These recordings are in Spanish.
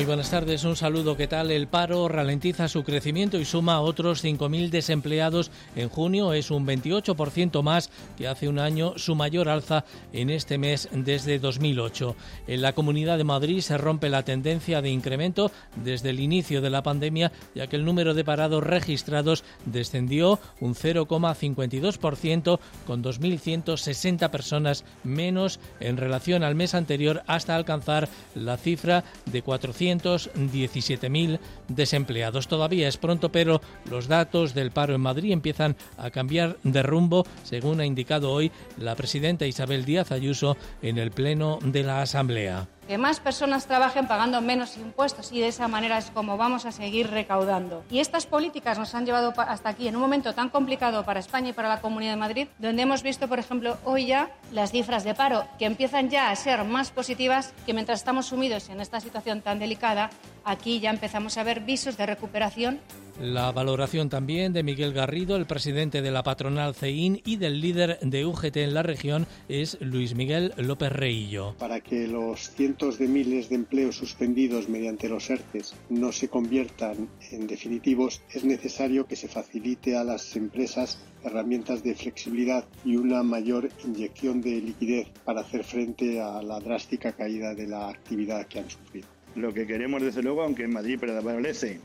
Muy buenas tardes, un saludo. ¿Qué tal? El paro ralentiza su crecimiento y suma otros 5.000 desempleados en junio. Es un 28% más que hace un año, su mayor alza en este mes desde 2008. En la Comunidad de Madrid se rompe la tendencia de incremento desde el inicio de la pandemia, ya que el número de parados registrados descendió un 0,52% con 2.160 personas menos en relación al mes anterior hasta alcanzar la cifra de 400 217.000 desempleados. Todavía es pronto, pero los datos del paro en Madrid empiezan a cambiar de rumbo, según ha indicado hoy la presidenta Isabel Díaz Ayuso en el Pleno de la Asamblea que más personas trabajen pagando menos impuestos y de esa manera es como vamos a seguir recaudando. Y estas políticas nos han llevado hasta aquí en un momento tan complicado para España y para la Comunidad de Madrid, donde hemos visto, por ejemplo, hoy ya las cifras de paro que empiezan ya a ser más positivas que mientras estamos sumidos en esta situación tan delicada, aquí ya empezamos a ver visos de recuperación la valoración también de Miguel Garrido, el presidente de la patronal CEIN y del líder de UGT en la región es Luis Miguel López Reillo. Para que los cientos de miles de empleos suspendidos mediante los ERTES no se conviertan en definitivos, es necesario que se facilite a las empresas herramientas de flexibilidad y una mayor inyección de liquidez para hacer frente a la drástica caída de la actividad que han sufrido. Lo que queremos, desde luego, aunque en Madrid prevalece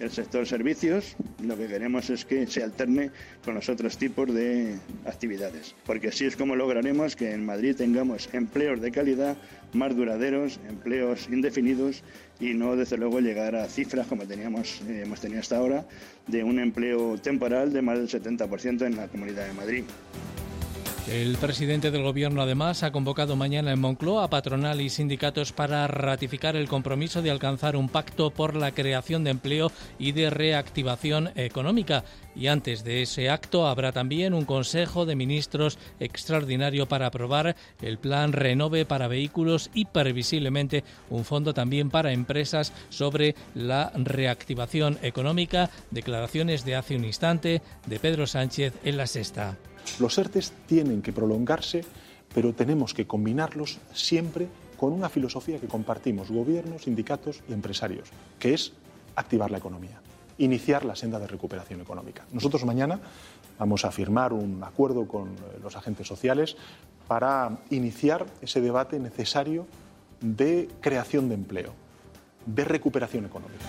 el sector servicios, lo que queremos es que se alterne con los otros tipos de actividades, porque así es como lograremos que en Madrid tengamos empleos de calidad más duraderos, empleos indefinidos y no desde luego llegar a cifras como teníamos eh, hemos tenido hasta ahora de un empleo temporal de más del 70% en la Comunidad de Madrid. El presidente del Gobierno, además, ha convocado mañana en Moncloa a patronal y sindicatos para ratificar el compromiso de alcanzar un pacto por la creación de empleo y de reactivación económica. Y antes de ese acto habrá también un Consejo de Ministros extraordinario para aprobar el plan Renove para vehículos y previsiblemente un fondo también para empresas sobre la reactivación económica. Declaraciones de hace un instante de Pedro Sánchez en la sexta. Los ERTES tienen que prolongarse, pero tenemos que combinarlos siempre con una filosofía que compartimos gobiernos, sindicatos y empresarios, que es activar la economía, iniciar la senda de recuperación económica. Nosotros mañana vamos a firmar un acuerdo con eh, los agentes sociales para iniciar ese debate necesario de creación de empleo, de recuperación económica.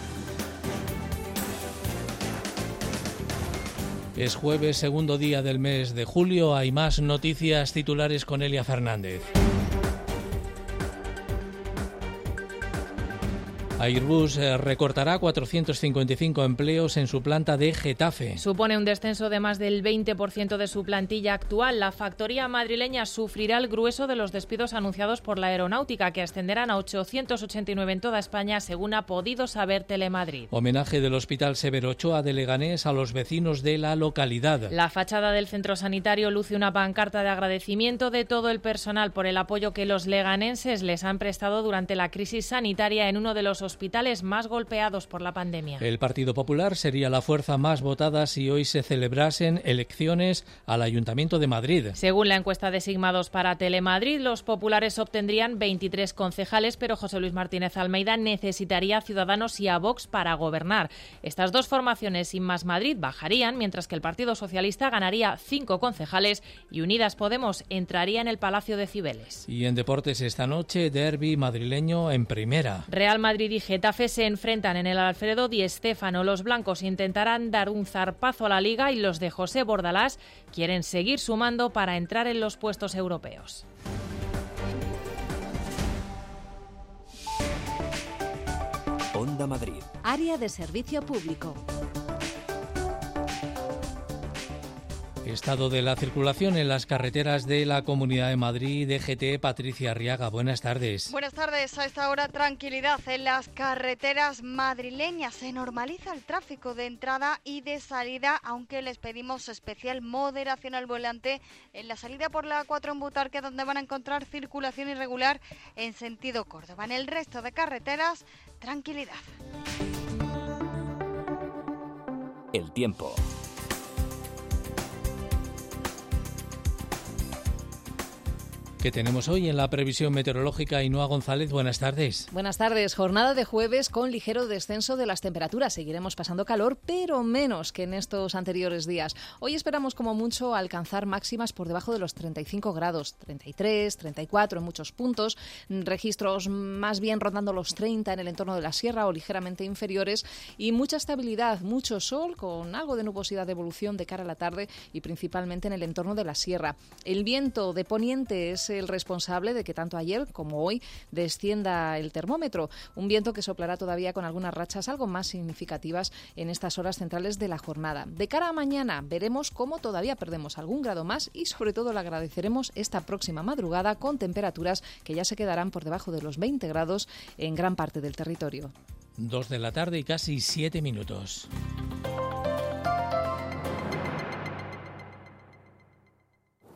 Es jueves, segundo día del mes de julio. Hay más noticias titulares con Elia Fernández. Airbus eh, recortará 455 empleos en su planta de Getafe. Supone un descenso de más del 20% de su plantilla actual. La factoría madrileña sufrirá el grueso de los despidos anunciados por la aeronáutica, que ascenderán a 889 en toda España, según ha podido saber Telemadrid. Homenaje del Hospital Severo Ochoa de Leganés a los vecinos de la localidad. La fachada del centro sanitario luce una pancarta de agradecimiento de todo el personal por el apoyo que los leganenses les han prestado durante la crisis sanitaria en uno de los hospitales más golpeados por la pandemia. El Partido Popular sería la fuerza más votada si hoy se celebrasen elecciones al Ayuntamiento de Madrid. Según la encuesta de Sigma 2 para Telemadrid, los populares obtendrían 23 concejales, pero José Luis Martínez Almeida necesitaría a Ciudadanos y a Vox para gobernar. Estas dos formaciones sin más Madrid bajarían, mientras que el Partido Socialista ganaría 5 concejales y Unidas Podemos entraría en el Palacio de Cibeles. Y en deportes esta noche, derby madrileño en primera. Real Madrid y Getafe se enfrentan en el Alfredo Di Stéfano. Los blancos intentarán dar un zarpazo a la liga y los de José Bordalás quieren seguir sumando para entrar en los puestos europeos. Onda Madrid. Área de servicio público. Estado de la circulación en las carreteras de la Comunidad de Madrid, DGT, Patricia Arriaga. Buenas tardes. Buenas tardes. A esta hora, tranquilidad en las carreteras madrileñas. Se normaliza el tráfico de entrada y de salida, aunque les pedimos especial moderación al volante en la salida por la 4 en Butarque, donde van a encontrar circulación irregular en sentido Córdoba. En el resto de carreteras, tranquilidad. El tiempo. Que tenemos hoy en la previsión meteorológica. Inúa González, buenas tardes. Buenas tardes. Jornada de jueves con ligero descenso de las temperaturas. Seguiremos pasando calor, pero menos que en estos anteriores días. Hoy esperamos como mucho alcanzar máximas por debajo de los 35 grados, 33, 34 en muchos puntos, registros más bien rondando los 30 en el entorno de la sierra o ligeramente inferiores y mucha estabilidad, mucho sol con algo de nubosidad de evolución de cara a la tarde y principalmente en el entorno de la sierra. El viento de poniente es el responsable de que tanto ayer como hoy descienda el termómetro. Un viento que soplará todavía con algunas rachas algo más significativas en estas horas centrales de la jornada. De cara a mañana veremos cómo todavía perdemos algún grado más y sobre todo le agradeceremos esta próxima madrugada con temperaturas que ya se quedarán por debajo de los 20 grados en gran parte del territorio. Dos de la tarde y casi siete minutos.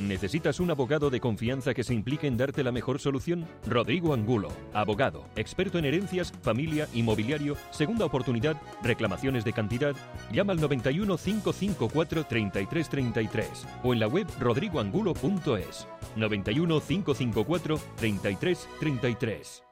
¿Necesitas un abogado de confianza que se implique en darte la mejor solución? Rodrigo Angulo, abogado, experto en herencias, familia, inmobiliario, segunda oportunidad, reclamaciones de cantidad. Llama al 91 554 3333 o en la web rodrigoangulo.es. 91 554 3333.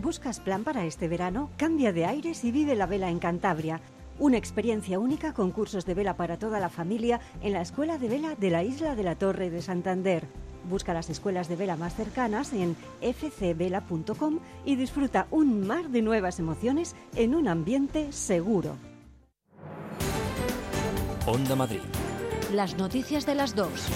¿Buscas plan para este verano? Cambia de aires y vive la vela en Cantabria una experiencia única con cursos de vela para toda la familia en la Escuela de Vela de la Isla de la Torre de Santander. Busca las escuelas de vela más cercanas en fcvela.com y disfruta un mar de nuevas emociones en un ambiente seguro. Onda Madrid. Las noticias de las dos.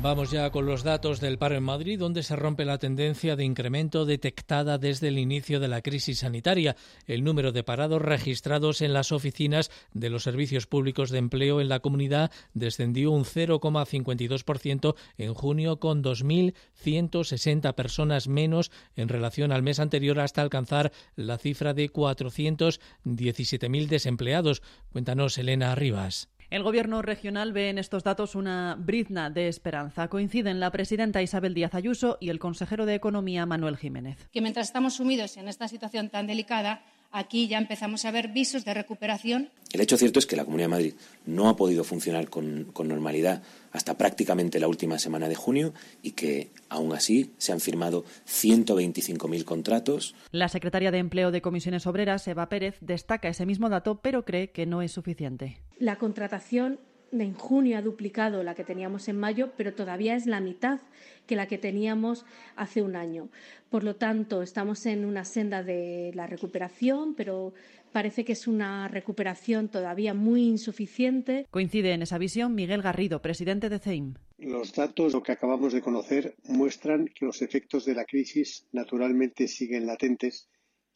Vamos ya con los datos del paro en Madrid, donde se rompe la tendencia de incremento detectada desde el inicio de la crisis sanitaria. El número de parados registrados en las oficinas de los servicios públicos de empleo en la comunidad descendió un 0,52% en junio, con 2.160 personas menos en relación al mes anterior, hasta alcanzar la cifra de 417.000 desempleados. Cuéntanos, Elena Rivas. El Gobierno regional ve en estos datos una brizna de esperanza. Coinciden la presidenta Isabel Díaz Ayuso y el consejero de Economía Manuel Jiménez. Que mientras estamos sumidos en esta situación tan delicada, aquí ya empezamos a ver visos de recuperación. El hecho cierto es que la Comunidad de Madrid no ha podido funcionar con, con, normalidad hasta prácticamente la última semana de junio y que aún así se han firmado 125.000 contratos. La secretaria de Empleo de Comisiones Obreras, Eva Pérez, destaca ese mismo dato, pero cree que no es suficiente. La contratación en junio ha duplicado la que teníamos en mayo, pero todavía es la mitad que la que teníamos hace un año. Por lo tanto, estamos en una senda de la recuperación, pero parece que es una recuperación todavía muy insuficiente. Coincide en esa visión Miguel Garrido, presidente de CEIM. Los datos que acabamos de conocer muestran que los efectos de la crisis naturalmente siguen latentes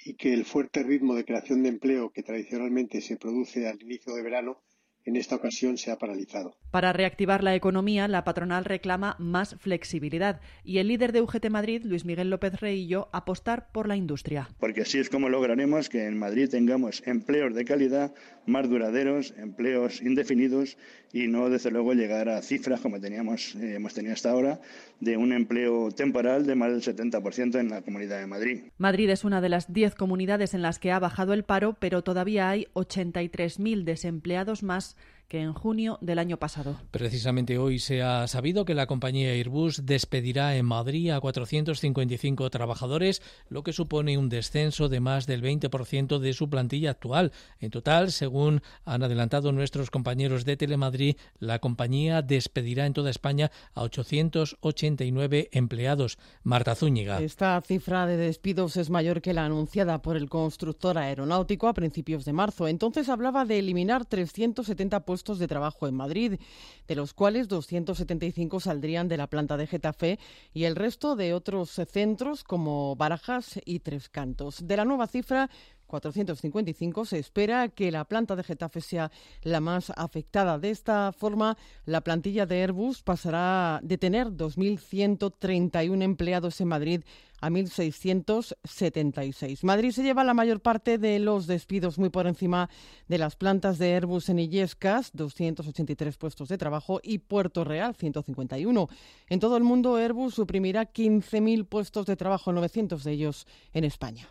y que el fuerte ritmo de creación de empleo que tradicionalmente se produce al inicio de verano en esta ocasión se ha paralizado. Para reactivar la economía, la patronal reclama más flexibilidad y el líder de UGT Madrid, Luis Miguel López Reillo, apostar por la industria. Porque así es como lograremos que en Madrid tengamos empleos de calidad más duraderos, empleos indefinidos y no, desde luego, llegar a cifras como teníamos, eh, hemos tenido hasta ahora de un empleo temporal de más del 70% en la Comunidad de Madrid. Madrid es una de las 10 comunidades en las que ha bajado el paro, pero todavía hay 83.000 desempleados más que en junio del año pasado. Precisamente hoy se ha sabido que la compañía Airbus despedirá en Madrid a 455 trabajadores, lo que supone un descenso de más del 20% de su plantilla actual. En total, según han adelantado nuestros compañeros de Telemadrid, la compañía despedirá en toda España a 889 empleados. Marta Zúñiga. Esta cifra de despidos es mayor que la anunciada por el constructor aeronáutico a principios de marzo. Entonces hablaba de eliminar 370 puestos de trabajo en Madrid, de los cuales 275 saldrían de la planta de Getafe y el resto de otros centros como Barajas y Tres Cantos. De la nueva cifra, 455. Se espera que la planta de Getafe sea la más afectada. De esta forma, la plantilla de Airbus pasará de tener 2.131 empleados en Madrid a 1.676. Madrid se lleva la mayor parte de los despidos muy por encima de las plantas de Airbus en Illescas, 283 puestos de trabajo, y Puerto Real, 151. En todo el mundo, Airbus suprimirá 15.000 puestos de trabajo, 900 de ellos en España.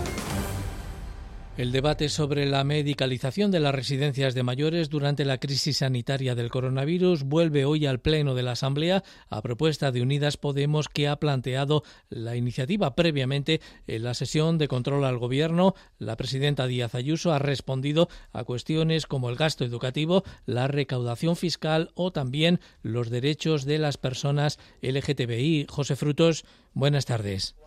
El debate sobre la medicalización de las residencias de mayores durante la crisis sanitaria del coronavirus vuelve hoy al Pleno de la Asamblea a propuesta de Unidas Podemos que ha planteado la iniciativa previamente en la sesión de control al Gobierno. La presidenta Díaz Ayuso ha respondido a cuestiones como el gasto educativo, la recaudación fiscal o también los derechos de las personas LGTBI. José Frutos, buenas tardes.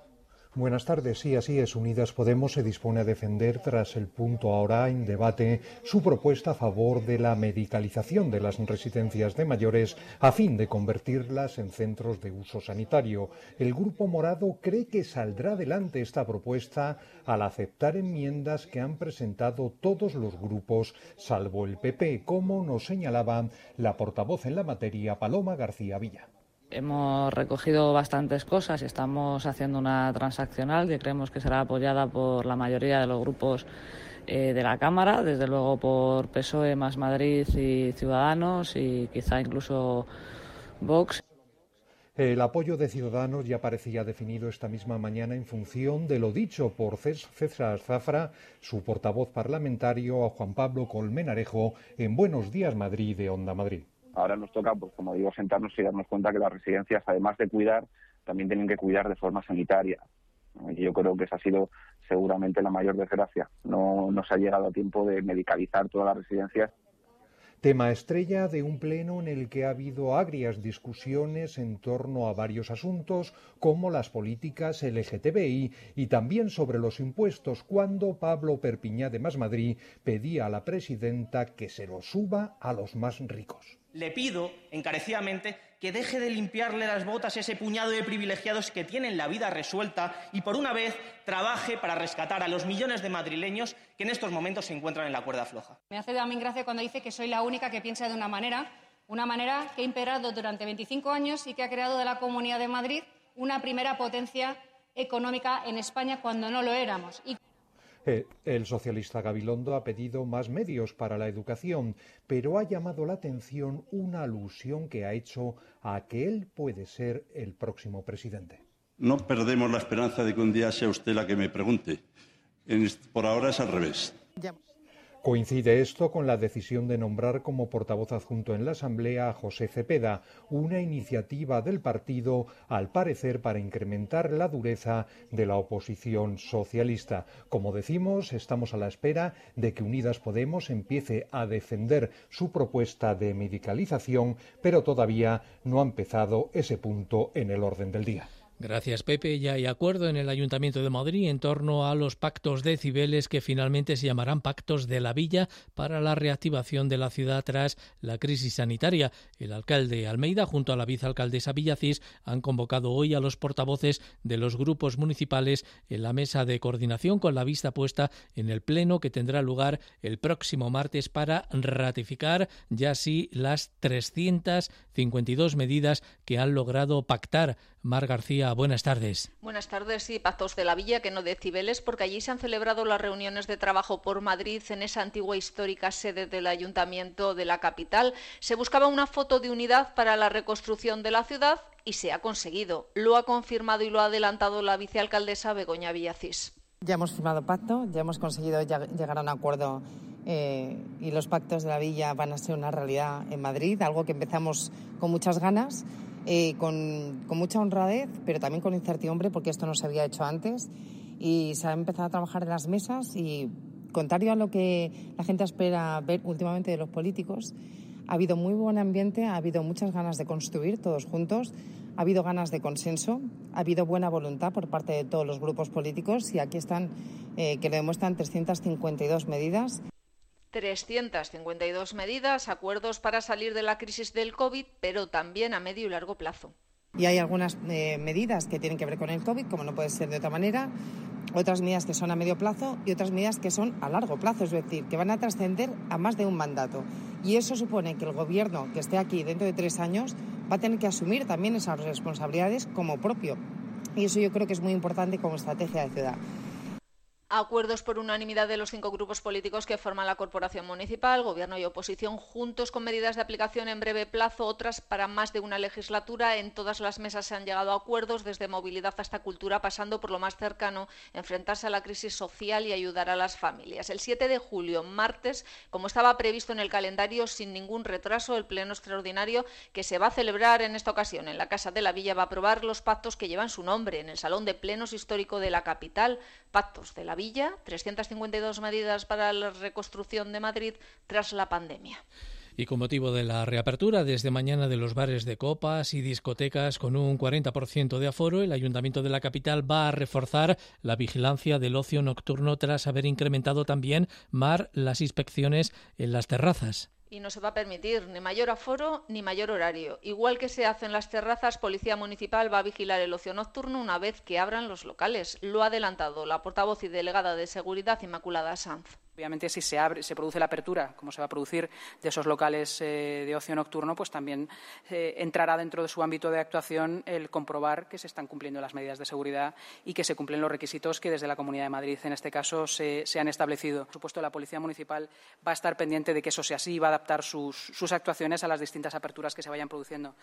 Buenas tardes. Sí, así es. Unidas Podemos se dispone a defender, tras el punto ahora en debate, su propuesta a favor de la medicalización de las residencias de mayores a fin de convertirlas en centros de uso sanitario. El Grupo Morado cree que saldrá adelante esta propuesta al aceptar enmiendas que han presentado todos los grupos, salvo el PP, como nos señalaba la portavoz en la materia, Paloma García Villa. Hemos recogido bastantes cosas y estamos haciendo una transaccional que creemos que será apoyada por la mayoría de los grupos eh, de la Cámara, desde luego por PSOE, Más Madrid y Ciudadanos y quizá incluso Vox. El apoyo de Ciudadanos ya parecía definido esta misma mañana en función de lo dicho por César Zafra, su portavoz parlamentario, a Juan Pablo Colmenarejo, en Buenos Días Madrid de Onda Madrid. Ahora nos toca, pues como digo, sentarnos y darnos cuenta que las residencias, además de cuidar, también tienen que cuidar de forma sanitaria. Y yo creo que esa ha sido seguramente la mayor desgracia. No, no se ha llegado a tiempo de medicalizar todas las residencias Tema estrella de un pleno en el que ha habido agrias discusiones en torno a varios asuntos como las políticas LGTBI y también sobre los impuestos cuando Pablo Perpiñá de Más Madrid pedía a la presidenta que se los suba a los más ricos le pido encarecidamente que deje de limpiarle las botas a ese puñado de privilegiados que tienen la vida resuelta y por una vez trabaje para rescatar a los millones de madrileños que en estos momentos se encuentran en la cuerda floja. Me hace también gracia cuando dice que soy la única que piensa de una manera, una manera que ha imperado durante 25 años y que ha creado de la Comunidad de Madrid una primera potencia económica en España cuando no lo éramos. Eh, el socialista Gabilondo ha pedido más medios para la educación, pero ha llamado la atención una alusión que ha hecho a que él puede ser el próximo presidente. No perdemos la esperanza de que un día sea usted la que me pregunte. por ahora es al revés. Coincide esto con la decisión de nombrar como portavoz adjunto en la Asamblea a José Cepeda, una iniciativa del partido, al parecer, para incrementar la dureza de la oposición socialista. Como decimos, estamos a la espera de que Unidas Podemos empiece a defender su propuesta de medicalización, pero todavía no ha empezado ese punto en el orden del día. Gracias, Pepe. Ya hay acuerdo en el Ayuntamiento de Madrid en torno a los pactos de Cibeles que finalmente se llamarán pactos de la Villa para la reactivación de la ciudad tras la crisis sanitaria. El alcalde Almeida, junto a la vicealcaldesa Villacís, han convocado hoy a los portavoces de los grupos municipales en la mesa de coordinación con la vista puesta en el pleno que tendrá lugar el próximo martes para ratificar ya así las 352 medidas que han logrado pactar. Mar García buenas tardes. Buenas tardes, y pactos de la Villa, que no de Cibeles, porque allí se han celebrado las reuniones de trabajo por Madrid en esa antigua histórica sede del Ayuntamiento de la capital. Se buscaba una foto de unidad para la reconstrucción de la ciudad y se ha conseguido. Lo ha confirmado y lo ha adelantado la vicealcaldesa Begoña Villacís. Ya hemos firmado pacto, ya hemos conseguido llegar a un acuerdo eh, y los pactos de la Villa van a ser una realidad en Madrid, algo que empezamos con muchas ganas eh, con, mucha honradez, pero también con incertidumbre, porque esto no se había hecho antes. Y se ha empezado a trabajar en las mesas y, contrario a lo que la gente espera ver últimamente de los políticos, ha habido muy buen ambiente, ha habido muchas ganas de construir todos juntos, ha habido ganas de consenso, ha habido buena voluntad por parte de todos los grupos políticos y aquí están, eh, que lo demuestran 352 medidas. 352 medidas, acuerdos para salir de la crisis del COVID, pero también a medio y largo plazo. Y hay algunas eh, medidas que tienen que ver con el COVID, como no puede ser de otra manera, otras medidas que son a medio plazo y otras medidas que son a largo plazo, es decir, que van a trascender a más de un mandato. Y eso supone que el Gobierno que esté aquí dentro de tres años va a tener que asumir también esas responsabilidades como propio. Y eso yo creo que es muy importante como estrategia de ciudad. Acuerdos por unanimidad de los cinco grupos políticos que forman la corporación municipal, gobierno y oposición, juntos con medidas de aplicación en breve plazo, otras para más de una legislatura. En todas las mesas se han llegado a acuerdos, desde movilidad hasta cultura, pasando por lo más cercano, enfrentarse a la crisis social y ayudar a las familias. El 7 de julio, martes, como estaba previsto en el calendario, sin ningún retraso, el pleno extraordinario que se va a celebrar en esta ocasión en la Casa de la Villa va a aprobar los pactos que llevan su nombre en el Salón de Plenos Histórico de la capital, pactos de la Villa 352 medidas para la reconstrucción de Madrid tras la pandemia. Y con motivo de la reapertura desde mañana de los bares de copas y discotecas con un 40% de aforo, el Ayuntamiento de la capital va a reforzar la vigilancia del ocio nocturno tras haber incrementado también mar las inspecciones en las terrazas y no se va a permitir ni mayor aforo ni mayor horario. Igual que se hace en las terrazas, Policía Municipal va a vigilar el ocio nocturno una vez que abran los locales. Lo ha adelantado la portavoz y delegada de Seguridad Inmaculada Sanz. Obviamente, si se, abre, se produce la apertura, como se va a producir, de esos locales eh, de ocio nocturno, pues también eh, entrará dentro de su ámbito de actuación el comprobar que se están cumpliendo las medidas de seguridad y que se cumplen los requisitos que desde la Comunidad de Madrid, en este caso, se, han establecido. Por supuesto, la Policía Municipal va a estar pendiente de que eso sea así y va a adaptar sus, sus actuaciones a las distintas aperturas que se vayan produciendo.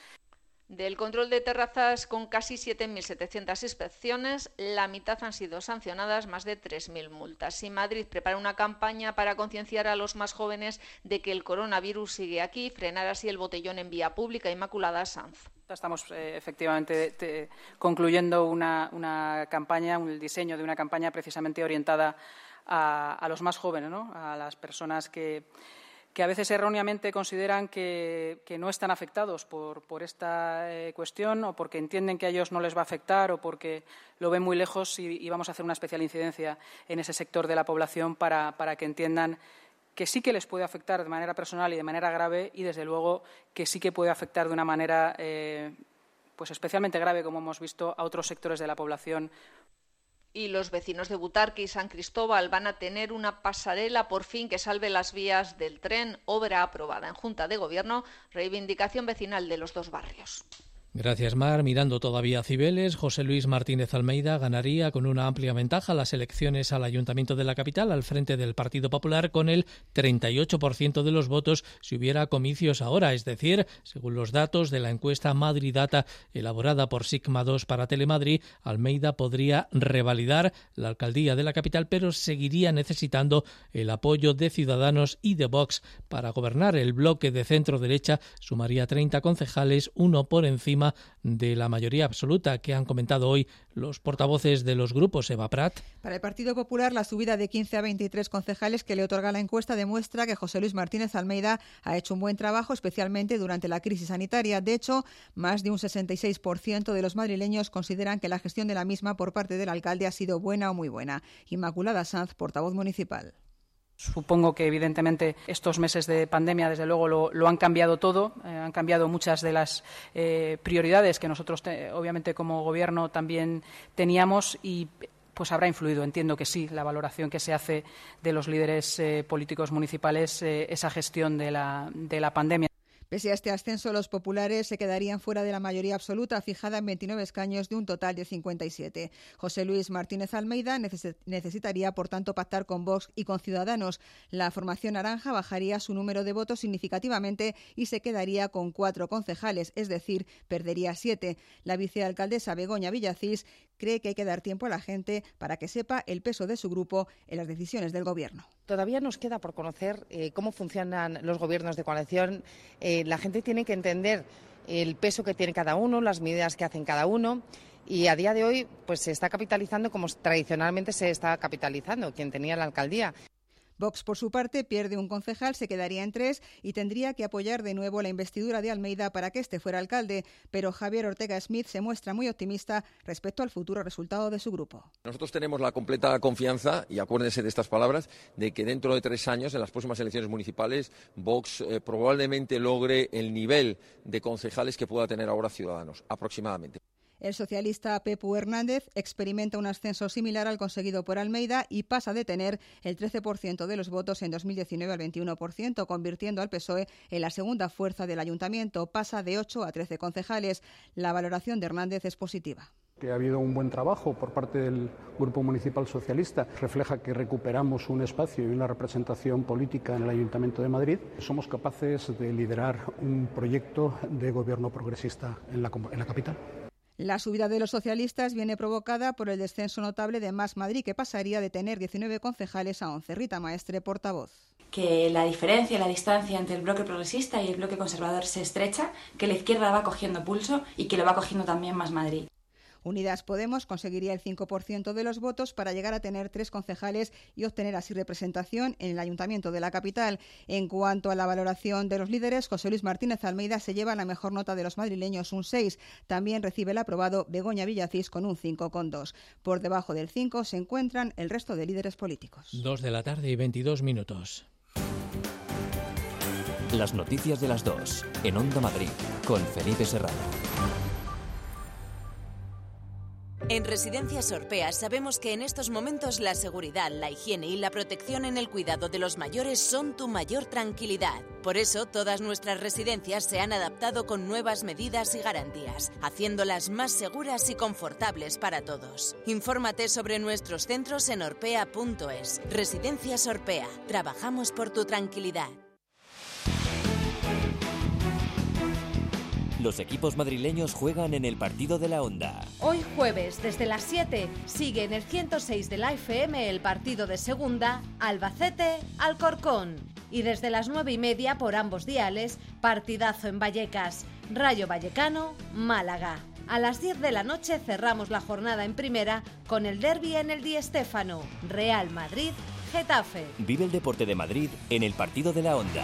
Del control de terrazas con casi 7.700 inspecciones, la mitad han sido sancionadas, más de 3.000 multas. Y Madrid prepara una campaña para concienciar a los más jóvenes de que el coronavirus sigue aquí, frenar así el botellón en vía pública. Inmaculada Sanz. Estamos eh, efectivamente concluyendo una, campaña, un diseño de una campaña precisamente orientada a, los más jóvenes, a las personas que que a veces erróneamente consideran que, no están afectados por, esta eh, cuestión o porque entienden que a ellos no les va a afectar o porque lo ven muy lejos y, vamos a hacer una especial incidencia en ese sector de la población para, que entiendan que sí que les puede afectar de manera personal y de manera grave y, desde luego, que sí que puede afectar de una manera eh, pues especialmente grave, como hemos visto, a otros sectores de la población y los vecinos de Butarque y San Cristóbal van a tener una pasarela por fin que salve las vías del tren, obra aprobada en Junta de Gobierno, reivindicación vecinal de los dos barrios. Gracias, Mar. Mirando todavía a Cibeles, José Luis Martínez Almeida ganaría con una amplia ventaja las elecciones al Ayuntamiento de la capital al frente del Partido Popular con el 38% de los votos si hubiera comicios ahora. Es decir, según los datos de la encuesta Madrid Data elaborada por Sigma 2 para Telemadrid, Almeida podría revalidar la alcaldía de la capital, pero seguiría necesitando el apoyo de Ciudadanos y de Vox para gobernar. El bloque de centro derecha sumaría 30 concejales, uno por encima de la mayoría absoluta que han comentado hoy los portavoces de los grupos. Eva Prat. Para el Partido Popular, la subida de 15 a 23 concejales que le otorga la encuesta demuestra que José Luis Martínez Almeida ha hecho un buen trabajo, especialmente durante la crisis sanitaria. De hecho, más de un 66% de los madrileños consideran que la gestión de la misma por parte del alcalde ha sido buena o muy buena. Inmaculada Sanz, portavoz municipal. Supongo que evidentemente estos meses de pandemia, desde luego, lo, han cambiado todo, eh, han cambiado muchas de las eh, prioridades que nosotros, obviamente, como Gobierno también teníamos y pues habrá influido, entiendo que sí, la valoración que se hace de los líderes eh, políticos municipales, esa gestión de la pandemia. Pese a este ascenso, los populares se quedarían fuera de la mayoría absoluta, fijada en 29 escaños de un total de 57. José Luis Martínez Almeida necesitaría, por tanto, pactar con Vox y con Ciudadanos. La formación naranja bajaría su número de votos significativamente y se quedaría con cuatro concejales, es decir, perdería siete. La vicealcaldesa Begoña Villacís cree que hay que dar tiempo a la gente para que sepa el peso de su grupo en las decisiones del Gobierno. Todavía nos queda por conocer eh, cómo funcionan los gobiernos de coalición. Eh, la gente tiene que entender el peso que tiene cada uno, las medidas que hacen cada uno. Y a día de hoy, pues se está capitalizando como tradicionalmente se está capitalizando quien tenía la alcaldía. Vox, por su parte, pierde un concejal, se quedaría en tres y tendría que apoyar de nuevo la investidura de Almeida para que este fuera alcalde. Pero Javier Ortega Smith se muestra muy optimista respecto al futuro resultado de su grupo. Nosotros tenemos la completa confianza, y acuérdense de estas palabras, de que dentro de tres años, en las próximas elecciones municipales, Vox eh, probablemente logre el nivel de concejales que pueda tener ahora Ciudadanos, aproximadamente. El socialista Pepu Hernández experimenta un ascenso similar al conseguido por Almeida y pasa de tener el 13% de los votos en 2019 al 21%, convirtiendo al PSOE en la segunda fuerza del ayuntamiento. Pasa de 8 a 13 concejales. La valoración de Hernández es positiva que ha habido un buen trabajo por parte del Grupo Municipal Socialista. Refleja que recuperamos un espacio y una representación política en el Ayuntamiento de Madrid. Somos capaces de liderar un proyecto de gobierno progresista en la, en la capital. La subida de los socialistas viene provocada por el descenso notable de Más Madrid, que pasaría de tener 19 concejales a 11. Rita Maestre, portavoz que la diferencia, la distancia entre el bloque progresista y el bloque conservador se estrecha, que la izquierda va cogiendo pulso y que lo va cogiendo también más Madrid. Unidas Podemos conseguiría el 5% de los votos para llegar a tener tres concejales y obtener así representación en el ayuntamiento de la capital. En cuanto a la valoración de los líderes, José Luis Martínez Almeida se lleva la mejor nota de los madrileños, un 6. También recibe el aprobado Begoña Villacís con un 5,2. Por debajo del 5 se encuentran el resto de líderes políticos. Dos de la tarde y 22 minutos. Las noticias de las dos en Onda Madrid con Felipe Serrano. En Residencias Orpea sabemos que en estos momentos la seguridad, la higiene y la protección en el cuidado de los mayores son tu mayor tranquilidad. Por eso todas nuestras residencias se han adaptado con nuevas medidas y garantías, haciéndolas más seguras y confortables para todos. Infórmate sobre nuestros centros en orpea.es. Residencias Orpea. Trabajamos por tu tranquilidad. Los equipos madrileños juegan en el partido de la Onda. Hoy jueves, desde las 7, sigue en el 106 de la FM el partido de segunda Albacete-Alcorcón. Y desde las 9 y media por ambos diales, partidazo en Vallecas, Rayo Vallecano, Málaga. A las 10 de la noche cerramos la jornada en primera con el derby en el Di Stéfano, Real Madrid, Getafe. Vive el deporte de Madrid en el partido de la Onda.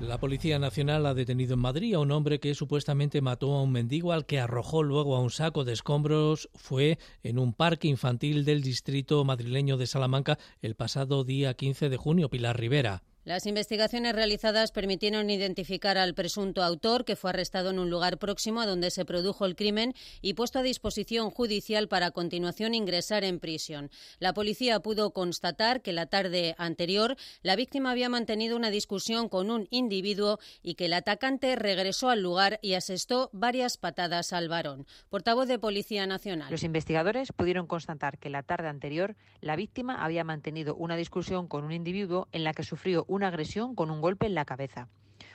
La Policía Nacional ha detenido en Madrid a un hombre que supuestamente mató a un mendigo al que arrojó luego a un saco de escombros. Fue en un parque infantil del distrito madrileño de Salamanca el pasado día 15 de junio. Pilar Rivera. Las investigaciones realizadas permitieron identificar al presunto autor, que fue arrestado en un lugar próximo a donde se produjo el crimen y puesto a disposición judicial para a continuación ingresar en prisión. La policía pudo constatar que la tarde anterior la víctima había mantenido una discusión con un individuo y que el atacante regresó al lugar y asestó varias patadas al varón. Portavoz de Policía Nacional. Los investigadores pudieron constatar que la tarde anterior la víctima había mantenido una discusión con un individuo en la que sufrió una agresión con un golpe en la cabeza.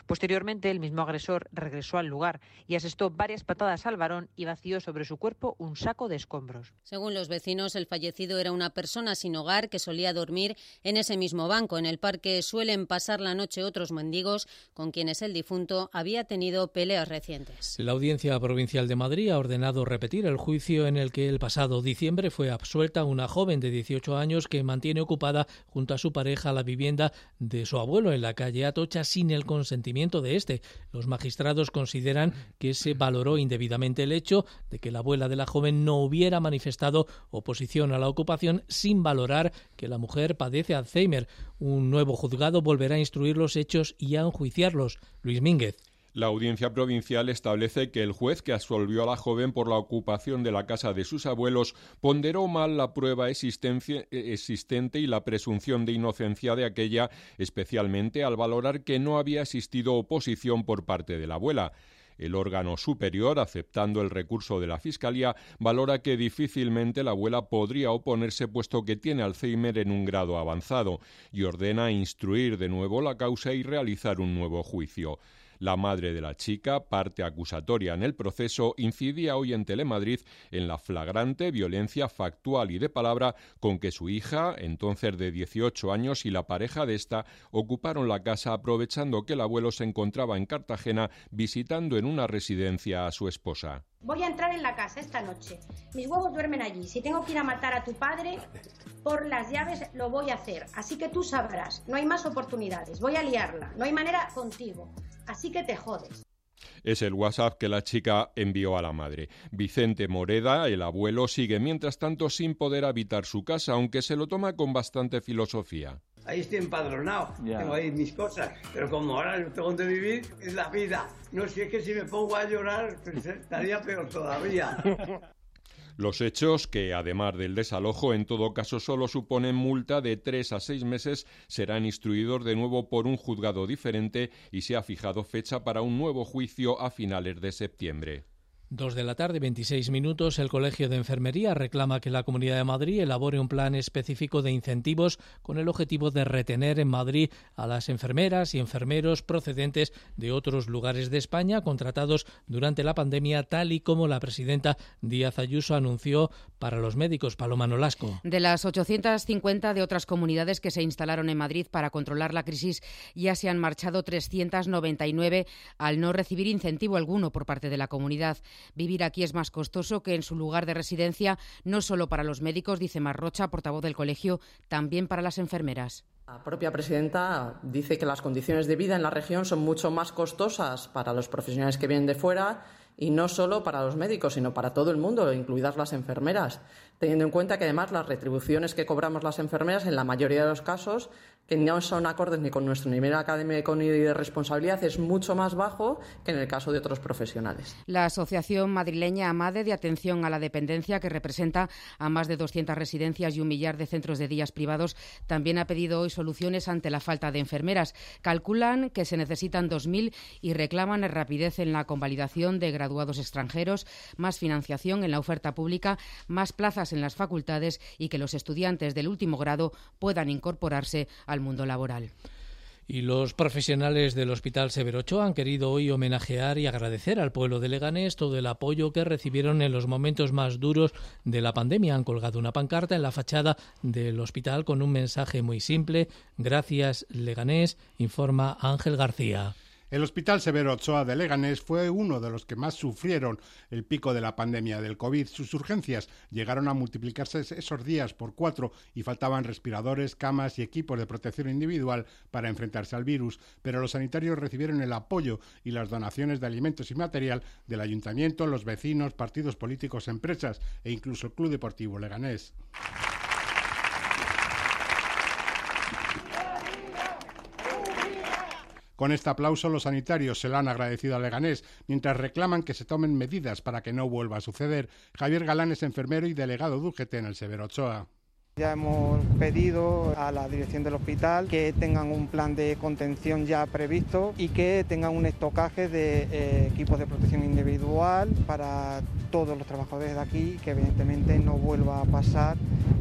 Posteriormente, el mismo agresor regresó al lugar y asestó varias patadas al varón y vació sobre su cuerpo un saco de escombros. Según los vecinos, el fallecido era una persona sin hogar que solía dormir en ese mismo banco. En el parque suelen pasar la noche otros mendigos con quienes el difunto había tenido peleas recientes. La Audiencia Provincial de Madrid ha ordenado repetir el juicio en el que el pasado diciembre fue absuelta una joven de 18 años que mantiene ocupada junto a su pareja la vivienda de su abuelo en la calle Atocha sin el consentimiento de este. Los magistrados consideran que se valoró indebidamente el hecho de que la abuela de la joven no hubiera manifestado oposición a la ocupación sin valorar que la mujer padece Alzheimer. Un nuevo juzgado volverá a instruir los hechos y a enjuiciarlos. Luis Mínguez. La audiencia provincial establece que el juez que absolvió a la joven por la ocupación de la casa de sus abuelos ponderó mal la prueba existente y la presunción de inocencia de aquella, especialmente al valorar que no había existido oposición por parte de la abuela. El órgano superior, aceptando el recurso de la Fiscalía, valora que difícilmente la abuela podría oponerse puesto que tiene Alzheimer en un grado avanzado y ordena instruir de nuevo la causa y realizar un nuevo juicio. La madre de la chica, parte acusatoria en el proceso, incidía hoy en Telemadrid en la flagrante violencia factual y de palabra con que su hija, entonces de 18 años, y la pareja de esta ocuparon la casa aprovechando que el abuelo se encontraba en Cartagena visitando en una residencia a su esposa. Voy a entrar en la casa esta noche. Mis huevos duermen allí. Si tengo que ir a matar a tu padre por las llaves, lo voy a hacer. Así que tú sabrás. No hay más oportunidades. Voy a liarla. No hay manera contigo. Así que te jodes. Es el WhatsApp que la chica envió a la madre. Vicente Moreda, el abuelo, sigue mientras tanto sin poder habitar su casa, aunque se lo toma con bastante filosofía. Ahí estoy empadronado, tengo ahí mis cosas, pero como ahora no tengo donde vivir, es la vida. No sé, es que si me pongo a llorar, pues estaría peor todavía. Los hechos, que además del desalojo en todo caso solo suponen multa de tres a seis meses, serán instruidos de nuevo por un juzgado diferente y se ha fijado fecha para un nuevo juicio a finales de septiembre. Dos de la tarde, 26 minutos, el Colegio de Enfermería reclama que la Comunidad de Madrid elabore un plan específico de incentivos con el objetivo de retener en Madrid a las enfermeras y enfermeros procedentes de otros lugares de España contratados durante la pandemia, tal y como la presidenta Díaz Ayuso anunció para los médicos. Paloma Nolasco. De las 850 de otras comunidades que se instalaron en Madrid para controlar la crisis, ya se han marchado 399 al no recibir incentivo alguno por parte de la comunidad. Vivir aquí es más costoso que en su lugar de residencia, no solo para los médicos, dice Marrocha, portavoz del colegio, también para las enfermeras. La propia presidenta dice que las condiciones de vida en la región son mucho más costosas para los profesionales que vienen de fuera y no solo para los médicos, sino para todo el mundo, incluidas las enfermeras, teniendo en cuenta que además las retribuciones que cobramos las enfermeras en la mayoría de los casos que no son acordes ni con nuestro nivel académico ni de responsabilidad, es mucho más bajo que en el caso de otros profesionales. La Asociación Madrileña AMADE de Atención a la Dependencia, que representa a más de 200 residencias y un millar de centros de días privados, también ha pedido hoy soluciones ante la falta de enfermeras. Calculan que se necesitan 2.000 y reclaman rapidez en la convalidación de graduados extranjeros, más financiación en la oferta pública, más plazas en las facultades y que los estudiantes del último grado puedan incorporarse a al mundo laboral. Y los profesionales del Hospital Severo Ochoa han querido hoy homenajear y agradecer al pueblo de Leganés todo el apoyo que recibieron en los momentos más duros de la pandemia. Han colgado una pancarta en la fachada del hospital con un mensaje muy simple. Gracias, Leganés, informa Ángel García. El Hospital Severo Ochoa de Leganés fue uno de los que más sufrieron el pico de la pandemia del COVID. Sus urgencias llegaron a multiplicarse esos días por cuatro y faltaban respiradores, camas y equipos de protección individual para enfrentarse al virus, pero los sanitarios recibieron el apoyo y las donaciones de alimentos y material del ayuntamiento, los vecinos, partidos políticos, empresas e incluso el Club Deportivo Leganés. Con este aplauso, los sanitarios se lo han agradecido a Leganés, mientras reclaman que se tomen medidas para que no vuelva a suceder. Javier Galán es enfermero y delegado de en el Severo Ochoa. Ya hemos pedido a la dirección del hospital que tengan un plan de contención ya previsto y que tengan un estocaje de eh, equipos de protección individual para todos los trabajadores de aquí, que evidentemente no vuelva a pasar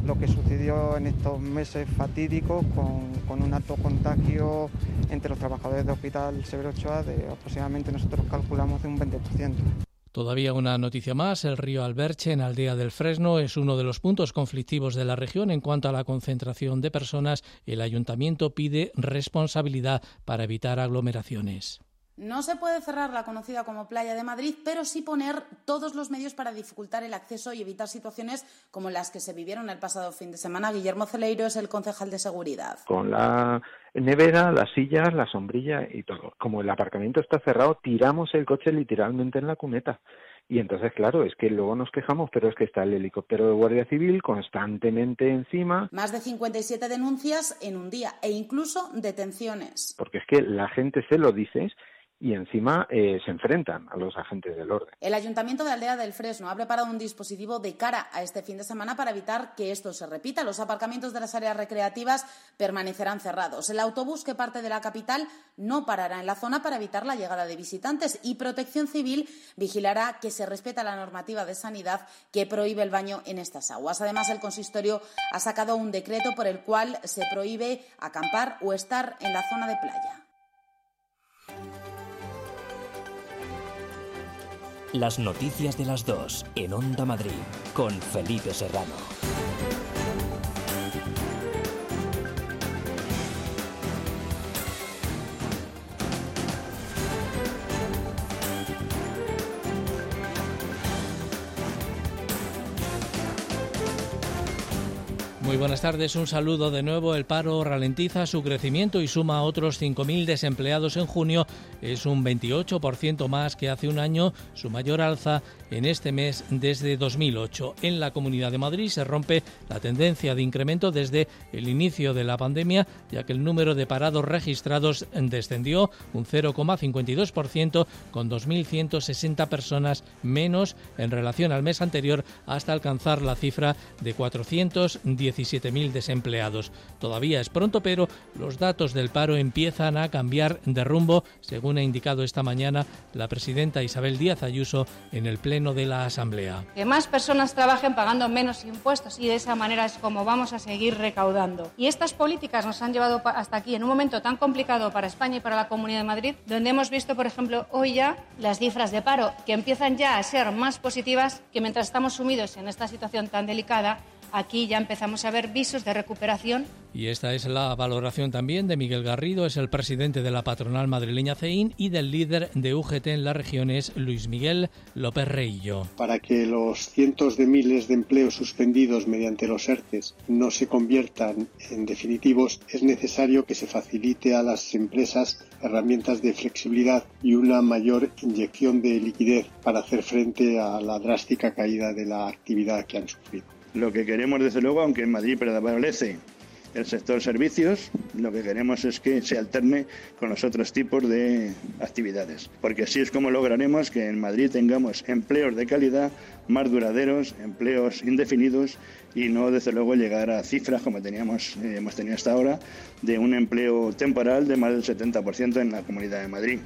lo que sucedió en estos meses fatídicos con, con un alto contagio entre los trabajadores del Hospital Severo Ochoa de aproximadamente nosotros calculamos de un 20%. Todavía una noticia más, el río Alberche en Aldea del Fresno es uno de los puntos conflictivos de la región en cuanto a la concentración de personas. El ayuntamiento pide responsabilidad para evitar aglomeraciones. No se puede cerrar la conocida como Playa de Madrid, pero sí poner todos los medios para dificultar el acceso y evitar situaciones como las que se vivieron el pasado fin de semana. Guillermo Celeiro es el concejal de seguridad. Con la nevera, las sillas, la sombrilla y todo. Como el aparcamiento está cerrado, tiramos el coche literalmente en la cuneta. Y entonces, claro, es que luego nos quejamos, pero es que está el helicóptero de Guardia Civil constantemente encima. Más de 57 denuncias en un día e incluso detenciones. Porque es que la gente se lo dice y encima eh, se enfrentan a los agentes del orden. El Ayuntamiento de Aldea del Fresno ha preparado un dispositivo de cara a este fin de semana para evitar que esto se repita. Los aparcamientos de las áreas recreativas permanecerán cerrados. El autobús que parte de la capital no parará en la zona para evitar la llegada de visitantes y Protección Civil vigilará que se respeta la normativa de sanidad que prohíbe el baño en estas aguas. Además, el consistorio ha sacado un decreto por el cual se prohíbe acampar o estar en la zona de playa. Las noticias de las dos en Onda Madrid con Felipe Serrano. Muy buenas tardes, un saludo de nuevo. El paro ralentiza su crecimiento y suma a otros 5.000 desempleados en junio. Es un 28% más que hace un año, su mayor alza en este mes desde 2008. En la Comunidad de Madrid se rompe la tendencia de incremento desde el inicio de la pandemia, ya que el número de parados registrados descendió un 0,52% con 2.160 personas menos en relación al mes anterior hasta alcanzar la cifra de 410 17.000 desempleados. Todavía es pronto, pero los datos del paro empiezan a cambiar de rumbo, según ha indicado esta mañana la presidenta Isabel Díaz Ayuso en el Pleno de la Asamblea. Que más personas trabajen pagando menos impuestos y de esa manera es como vamos a seguir recaudando. Y estas políticas nos han llevado hasta aquí en un momento tan complicado para España y para la Comunidad de Madrid, donde hemos visto, por ejemplo, hoy ya las cifras de paro que empiezan ya a ser más positivas que mientras estamos sumidos en esta situación tan delicada aquí ya empezamos a ver visos de recuperación. Y esta es la valoración también de Miguel Garrido, es el presidente de la patronal madrileña CEIN y del líder de UGT en las regiones, Luis Miguel López Reillo. Para que los cientos de miles de empleos suspendidos mediante los ERTES no se conviertan en definitivos, es necesario que se facilite a las empresas herramientas de flexibilidad y una mayor inyección de liquidez para hacer frente a la drástica caída de la actividad que han sufrido. Lo que queremos, desde luego, aunque en Madrid prevalece el sector servicios, lo que queremos es que se alterne con los otros tipos de actividades, porque así es como lograremos que en Madrid tengamos empleos de calidad más duraderos, empleos indefinidos y no desde luego llegar a cifras como teníamos eh, hemos tenido hasta ahora de un empleo temporal de más del 70% en la Comunidad de Madrid.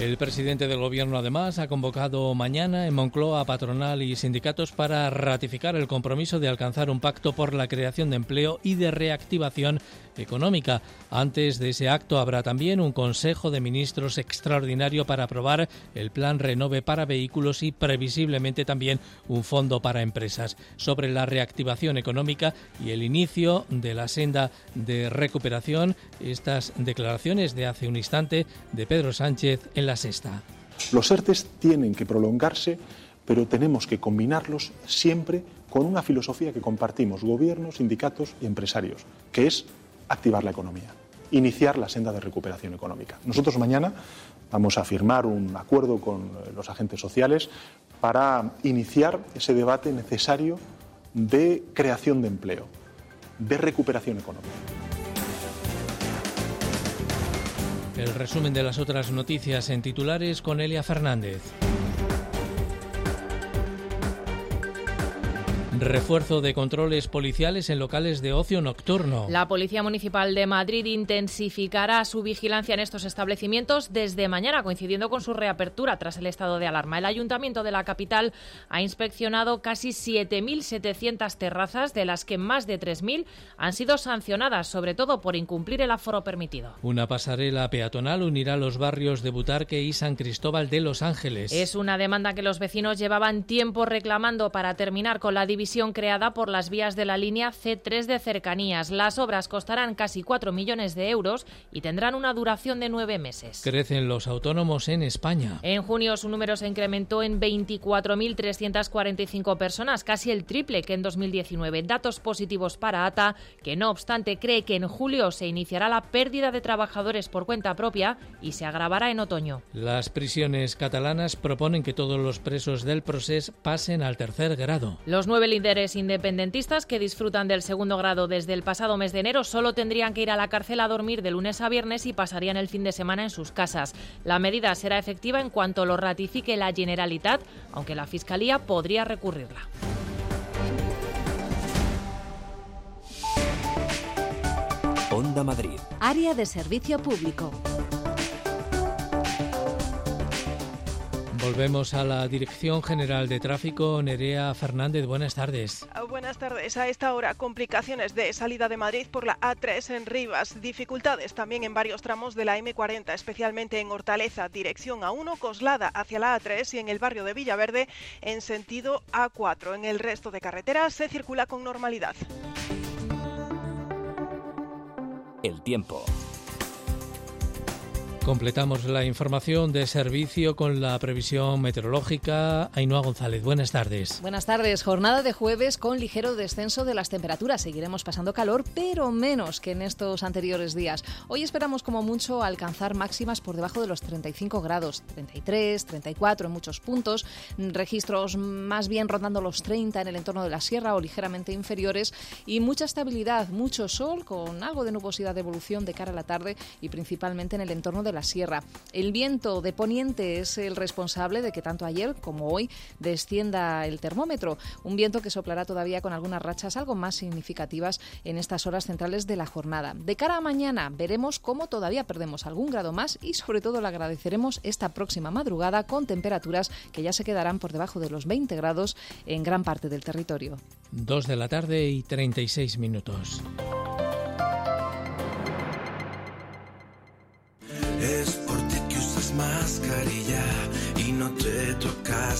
El presidente del Gobierno, además, ha convocado mañana en Moncloa a patronal y sindicatos para ratificar el compromiso de alcanzar un pacto por la creación de empleo y de reactivación económica. Antes de ese acto habrá también un Consejo de Ministros extraordinario para aprobar el Plan Renove para vehículos y previsiblemente también un fondo para empresas sobre la reactivación económica y el inicio de la senda de recuperación. Estas declaraciones de hace un instante de Pedro Sánchez en la Los ERTES tienen que prolongarse, pero tenemos que combinarlos siempre con una filosofía que compartimos gobiernos, sindicatos y empresarios, que es activar la economía, iniciar la senda de recuperación económica. Nosotros mañana vamos a firmar un acuerdo con los agentes sociales para iniciar ese debate necesario de creación de empleo, de recuperación económica. El resumen de las otras noticias en titulares con Elia Fernández. Refuerzo de controles policiales en locales de ocio nocturno. La Policía Municipal de Madrid intensificará su vigilancia en estos establecimientos desde mañana, coincidiendo con su reapertura tras el estado de alarma. El Ayuntamiento de la capital ha inspeccionado casi 7.700 terrazas, de las que más de 3.000 han sido sancionadas, sobre todo por incumplir el aforo permitido. Una pasarela peatonal unirá los barrios de Butarque y San Cristóbal de Los Ángeles. Es una demanda que los vecinos llevaban tiempo reclamando para terminar con la división creada por las vías de la línea C3 de cercanías. Las obras costarán casi 4 millones de euros y tendrán una duración de nueve meses. Crecen los autónomos en España. En junio su número se incrementó en 24.345 personas, casi el triple que en 2019. Datos positivos para ATA, que no obstante cree que en julio se iniciará la pérdida de trabajadores por cuenta propia y se agravará en otoño. Las prisiones catalanas proponen que todos los presos del proceso pasen al tercer grado. Los nueve líderes independentistas que disfrutan del segundo grado desde el pasado mes de enero solo tendrían que ir a la cárcel a dormir de lunes a viernes y pasarían el fin de semana en sus casas. La medida será efectiva en cuanto lo ratifique la Generalitat, aunque la Fiscalía podría recurrirla. Onda Madrid. Área de servicio público. Volvemos a la Dirección General de Tráfico. Nerea Fernández, buenas tardes. Ah, buenas tardes. A esta hora, complicaciones de salida de Madrid por la A3 en Rivas. Dificultades también en varios tramos de la M40, especialmente en Hortaleza, dirección A1, Coslada hacia la A3 y en el barrio de Villaverde en sentido A4. En el resto de carreteras se circula con normalidad. El tiempo. Completamos la información de servicio con la previsión meteorológica. Ainhoa González, buenas tardes. Buenas tardes. Jornada de jueves con ligero descenso de las temperaturas. Seguiremos pasando calor, pero menos que en estos anteriores días. Hoy esperamos como mucho alcanzar máximas por debajo de los 35 grados, 33, 34 en muchos puntos, registros más bien rondando los 30 en el entorno de la sierra o ligeramente inferiores y mucha estabilidad, mucho sol con algo de nubosidad de evolución de cara a la tarde y principalmente en el entorno de la sierra. El viento de poniente es el responsable de que tanto ayer como hoy descienda el termómetro. Un viento que soplará todavía con algunas rachas algo más significativas en estas horas centrales de la jornada. De cara a mañana veremos cómo todavía perdemos algún grado más y sobre todo le agradeceremos esta próxima madrugada con temperaturas que ya se quedarán por debajo de los 20 grados en gran parte del territorio. Dos de la tarde y 36 minutos.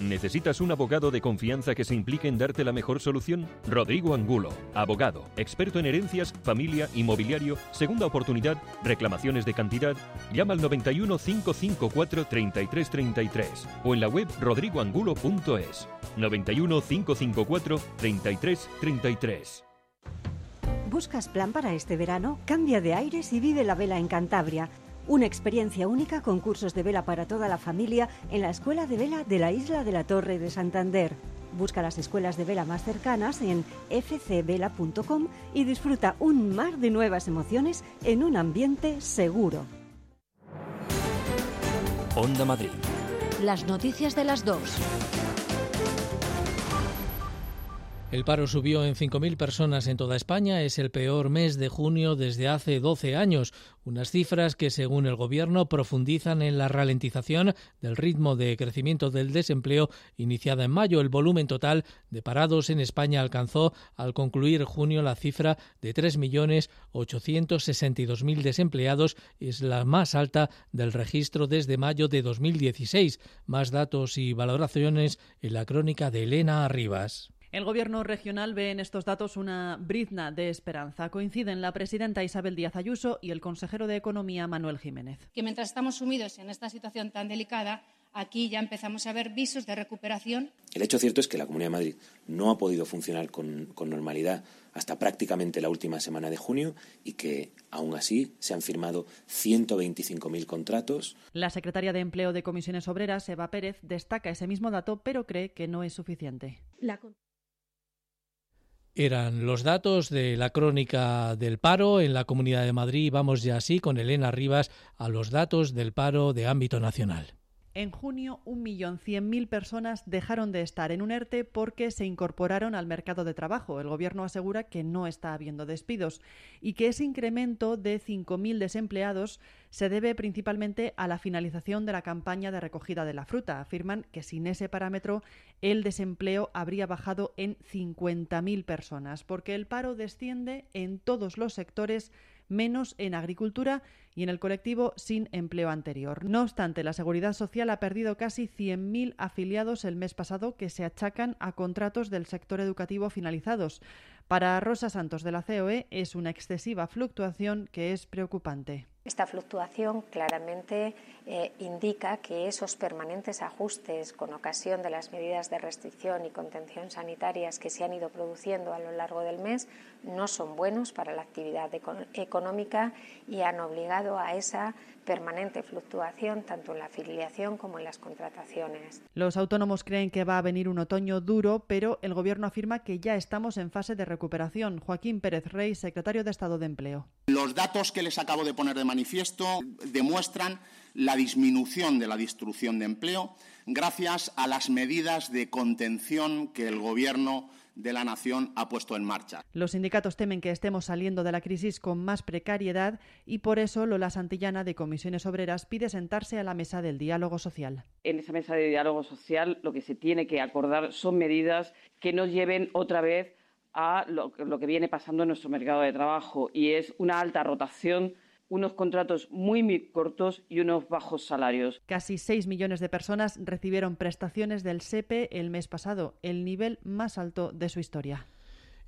¿Necesitas un abogado de confianza que se implique en darte la mejor solución? Rodrigo Angulo, abogado, experto en herencias, familia, inmobiliario, segunda oportunidad, reclamaciones de cantidad. Llama al 91 554 3333 o en la web rodrigoangulo.es. 91 554 3333. ¿Buscas plan para este verano? Cambia de aires y vive la vela en Cantabria. Una experiencia única con cursos de vela para toda la familia en la Escuela de Vela de la Isla de la Torre de Santander. Busca las escuelas de vela más cercanas en fcvela.com y disfruta un mar de nuevas emociones en un ambiente seguro. Onda Madrid. Las noticias de las dos. El paro subió en 5.000 personas en toda España. Es el peor mes de junio desde hace 12 años. Unas cifras que, según el Gobierno, profundizan en la ralentización del ritmo de crecimiento del desempleo iniciada en mayo. El volumen total de parados en España alcanzó, al concluir junio, la cifra de 3.862.000 desempleados. Es la más alta del registro desde mayo de 2016. Más datos y valoraciones en la crónica de Elena Arribas. El Gobierno regional ve en estos datos una brizna de esperanza. Coinciden la presidenta Isabel Díaz Ayuso y el consejero de Economía Manuel Jiménez. Que mientras estamos sumidos en esta situación tan delicada, aquí ya empezamos a ver visos de recuperación. El hecho cierto es que la Comunidad de Madrid no ha podido funcionar con, con, normalidad hasta prácticamente la última semana de junio y que, aún así, se han firmado 125.000 contratos. La secretaria de Empleo de Comisiones Obreras, Eva Pérez, destaca ese mismo dato, pero cree que no es suficiente. La eran los datos de la crónica del paro en la Comunidad de Madrid. Vamos ya así con Elena Rivas a los datos del paro de ámbito nacional. En junio, 1.100.000 personas dejaron de estar en un ERTE porque se incorporaron al mercado de trabajo. El Gobierno asegura que no está habiendo despidos y que ese incremento de 5.000 desempleados se debe principalmente a la finalización de la campaña de recogida de la fruta. Afirman que sin ese parámetro el desempleo habría bajado en 50.000 personas, porque el paro desciende en todos los sectores menos en agricultura y en el colectivo sin empleo anterior. No obstante, la Seguridad Social ha perdido casi 100.000 afiliados el mes pasado que se achacan a contratos del sector educativo finalizados. Para Rosa Santos de la COE es una excesiva fluctuación que es preocupante. Esta fluctuación claramente eh, indica que esos permanentes ajustes con ocasión de las medidas de restricción y contención sanitarias que se han ido produciendo a lo largo del mes no son buenos para la actividad económica y han obligado a esa permanente fluctuación tanto en la afiliación como en las contrataciones. Los autónomos creen que va a venir un otoño duro, pero el Gobierno afirma que ya estamos en fase de recuperación. Joaquín Pérez Rey, secretario de Estado de Empleo. Los datos que les acabo de poner de manifiesto demuestran la disminución de la destrucción de empleo gracias a las medidas de contención que el Gobierno de la Nación ha puesto en marcha. Los sindicatos temen que estemos saliendo de la crisis con más precariedad y por eso Lola Santillana de Comisiones Obreras pide sentarse a la mesa del diálogo social. En esa mesa de diálogo social lo que se tiene que acordar son medidas que nos lleven otra vez a lo, lo que viene pasando en nuestro mercado de trabajo y es una alta rotación unos contratos muy, cortos y unos bajos salarios. Casi 6 millones de personas recibieron prestaciones del SEPE el mes pasado, el nivel más alto de su historia.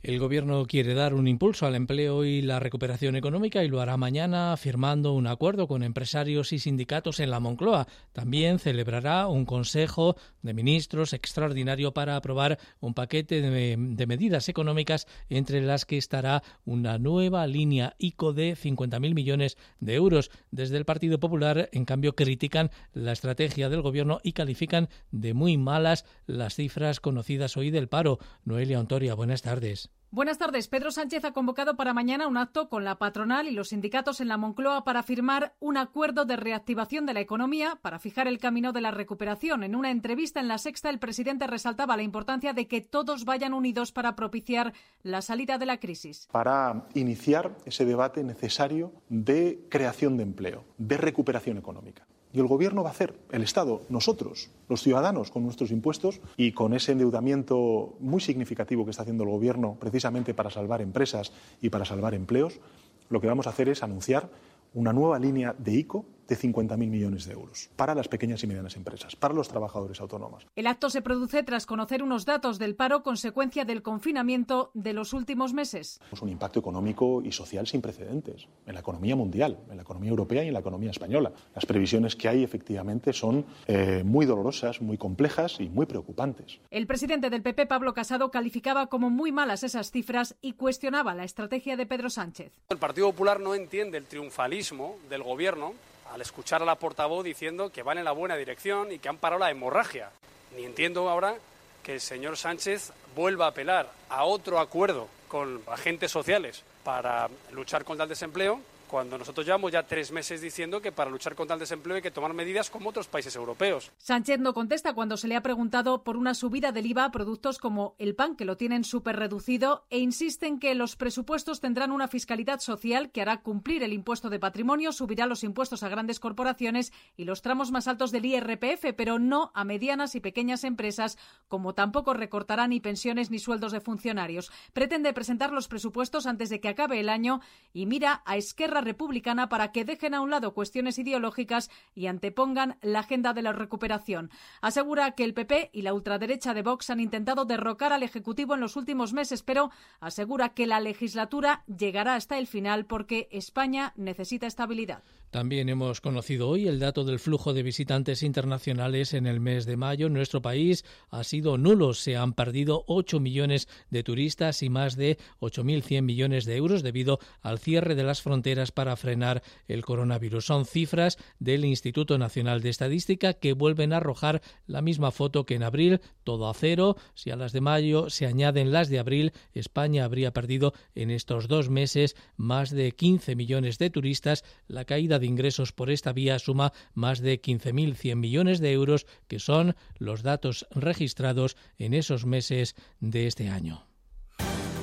El Gobierno quiere dar un impulso al empleo y la recuperación económica y lo hará mañana firmando un acuerdo con empresarios y sindicatos en la Moncloa. También celebrará un Consejo de Ministros extraordinario para aprobar un paquete de, medidas económicas entre las que estará una nueva línea ICO de 50.000 millones de euros. Desde el Partido Popular, en cambio, critican la estrategia del Gobierno y califican de muy malas las cifras conocidas hoy del paro. Noelia Ontoria, buenas tardes. Buenas tardes. Pedro Sánchez ha convocado para mañana un acto con la patronal y los sindicatos en la Moncloa para firmar un acuerdo de reactivación de la economía para fijar el camino de la recuperación. En una entrevista en La Sexta, el presidente resaltaba la importancia de que todos vayan unidos para propiciar la salida de la crisis. Para iniciar ese debate necesario de creación de empleo, de recuperación económica. Y el Gobierno va a hacer, el Estado, nosotros, los ciudadanos, con nuestros impuestos y con ese endeudamiento muy significativo que está haciendo el Gobierno precisamente para salvar empresas y para salvar empleos, lo que vamos a hacer es anunciar una nueva línea de ICO de 50.000 millones de euros para las pequeñas y medianas empresas, para los trabajadores autónomos. El acto se produce tras conocer unos datos del paro consecuencia del confinamiento de los últimos meses. Es un impacto económico y social sin precedentes en la economía mundial, en la economía europea y en la economía española. Las previsiones que hay efectivamente son eh, muy dolorosas, muy complejas y muy preocupantes. El presidente del PP, Pablo Casado, calificaba como muy malas esas cifras y cuestionaba la estrategia de Pedro Sánchez. El Partido Popular no entiende el triunfalismo del Gobierno al escuchar a la portavoz diciendo que van en la buena dirección y que han parado la hemorragia. Ni entiendo ahora que el señor Sánchez vuelva a apelar a otro acuerdo con agentes sociales para luchar contra el desempleo cuando nosotros llevamos ya tres meses diciendo que para luchar contra el desempleo hay que tomar medidas como otros países europeos. Sánchez no contesta cuando se le ha preguntado por una subida del IVA a productos como el pan, que lo tienen súper reducido, e insiste en que los presupuestos tendrán una fiscalidad social que hará cumplir el impuesto de patrimonio, subirá los impuestos a grandes corporaciones y los tramos más altos del IRPF, pero no a medianas y pequeñas empresas, como tampoco recortará ni pensiones ni sueldos de funcionarios. Pretende presentar los presupuestos antes de que acabe el año y mira a Esquerra Republicana para que dejen a un lado cuestiones ideológicas y antepongan la agenda de la recuperación. Asegura que el PP y la ultraderecha de Vox han intentado derrocar al Ejecutivo en los últimos meses, pero asegura que la legislatura llegará hasta el final porque España necesita estabilidad. También hemos conocido hoy el dato del flujo de visitantes internacionales en el mes de mayo. Nuestro país ha sido nulo. Se han perdido 8 millones de turistas y más de 8.100 millones de euros debido al cierre de las fronteras para frenar el coronavirus. Son cifras del Instituto Nacional de Estadística que vuelven a arrojar la misma foto que en abril, todo a cero. Si a las de mayo se añaden las de abril, España habría perdido en estos dos meses más de 15 millones de turistas. La caída de ingresos por esta vía suma más de 15.100 millones de euros, que son los datos registrados en esos meses de este año.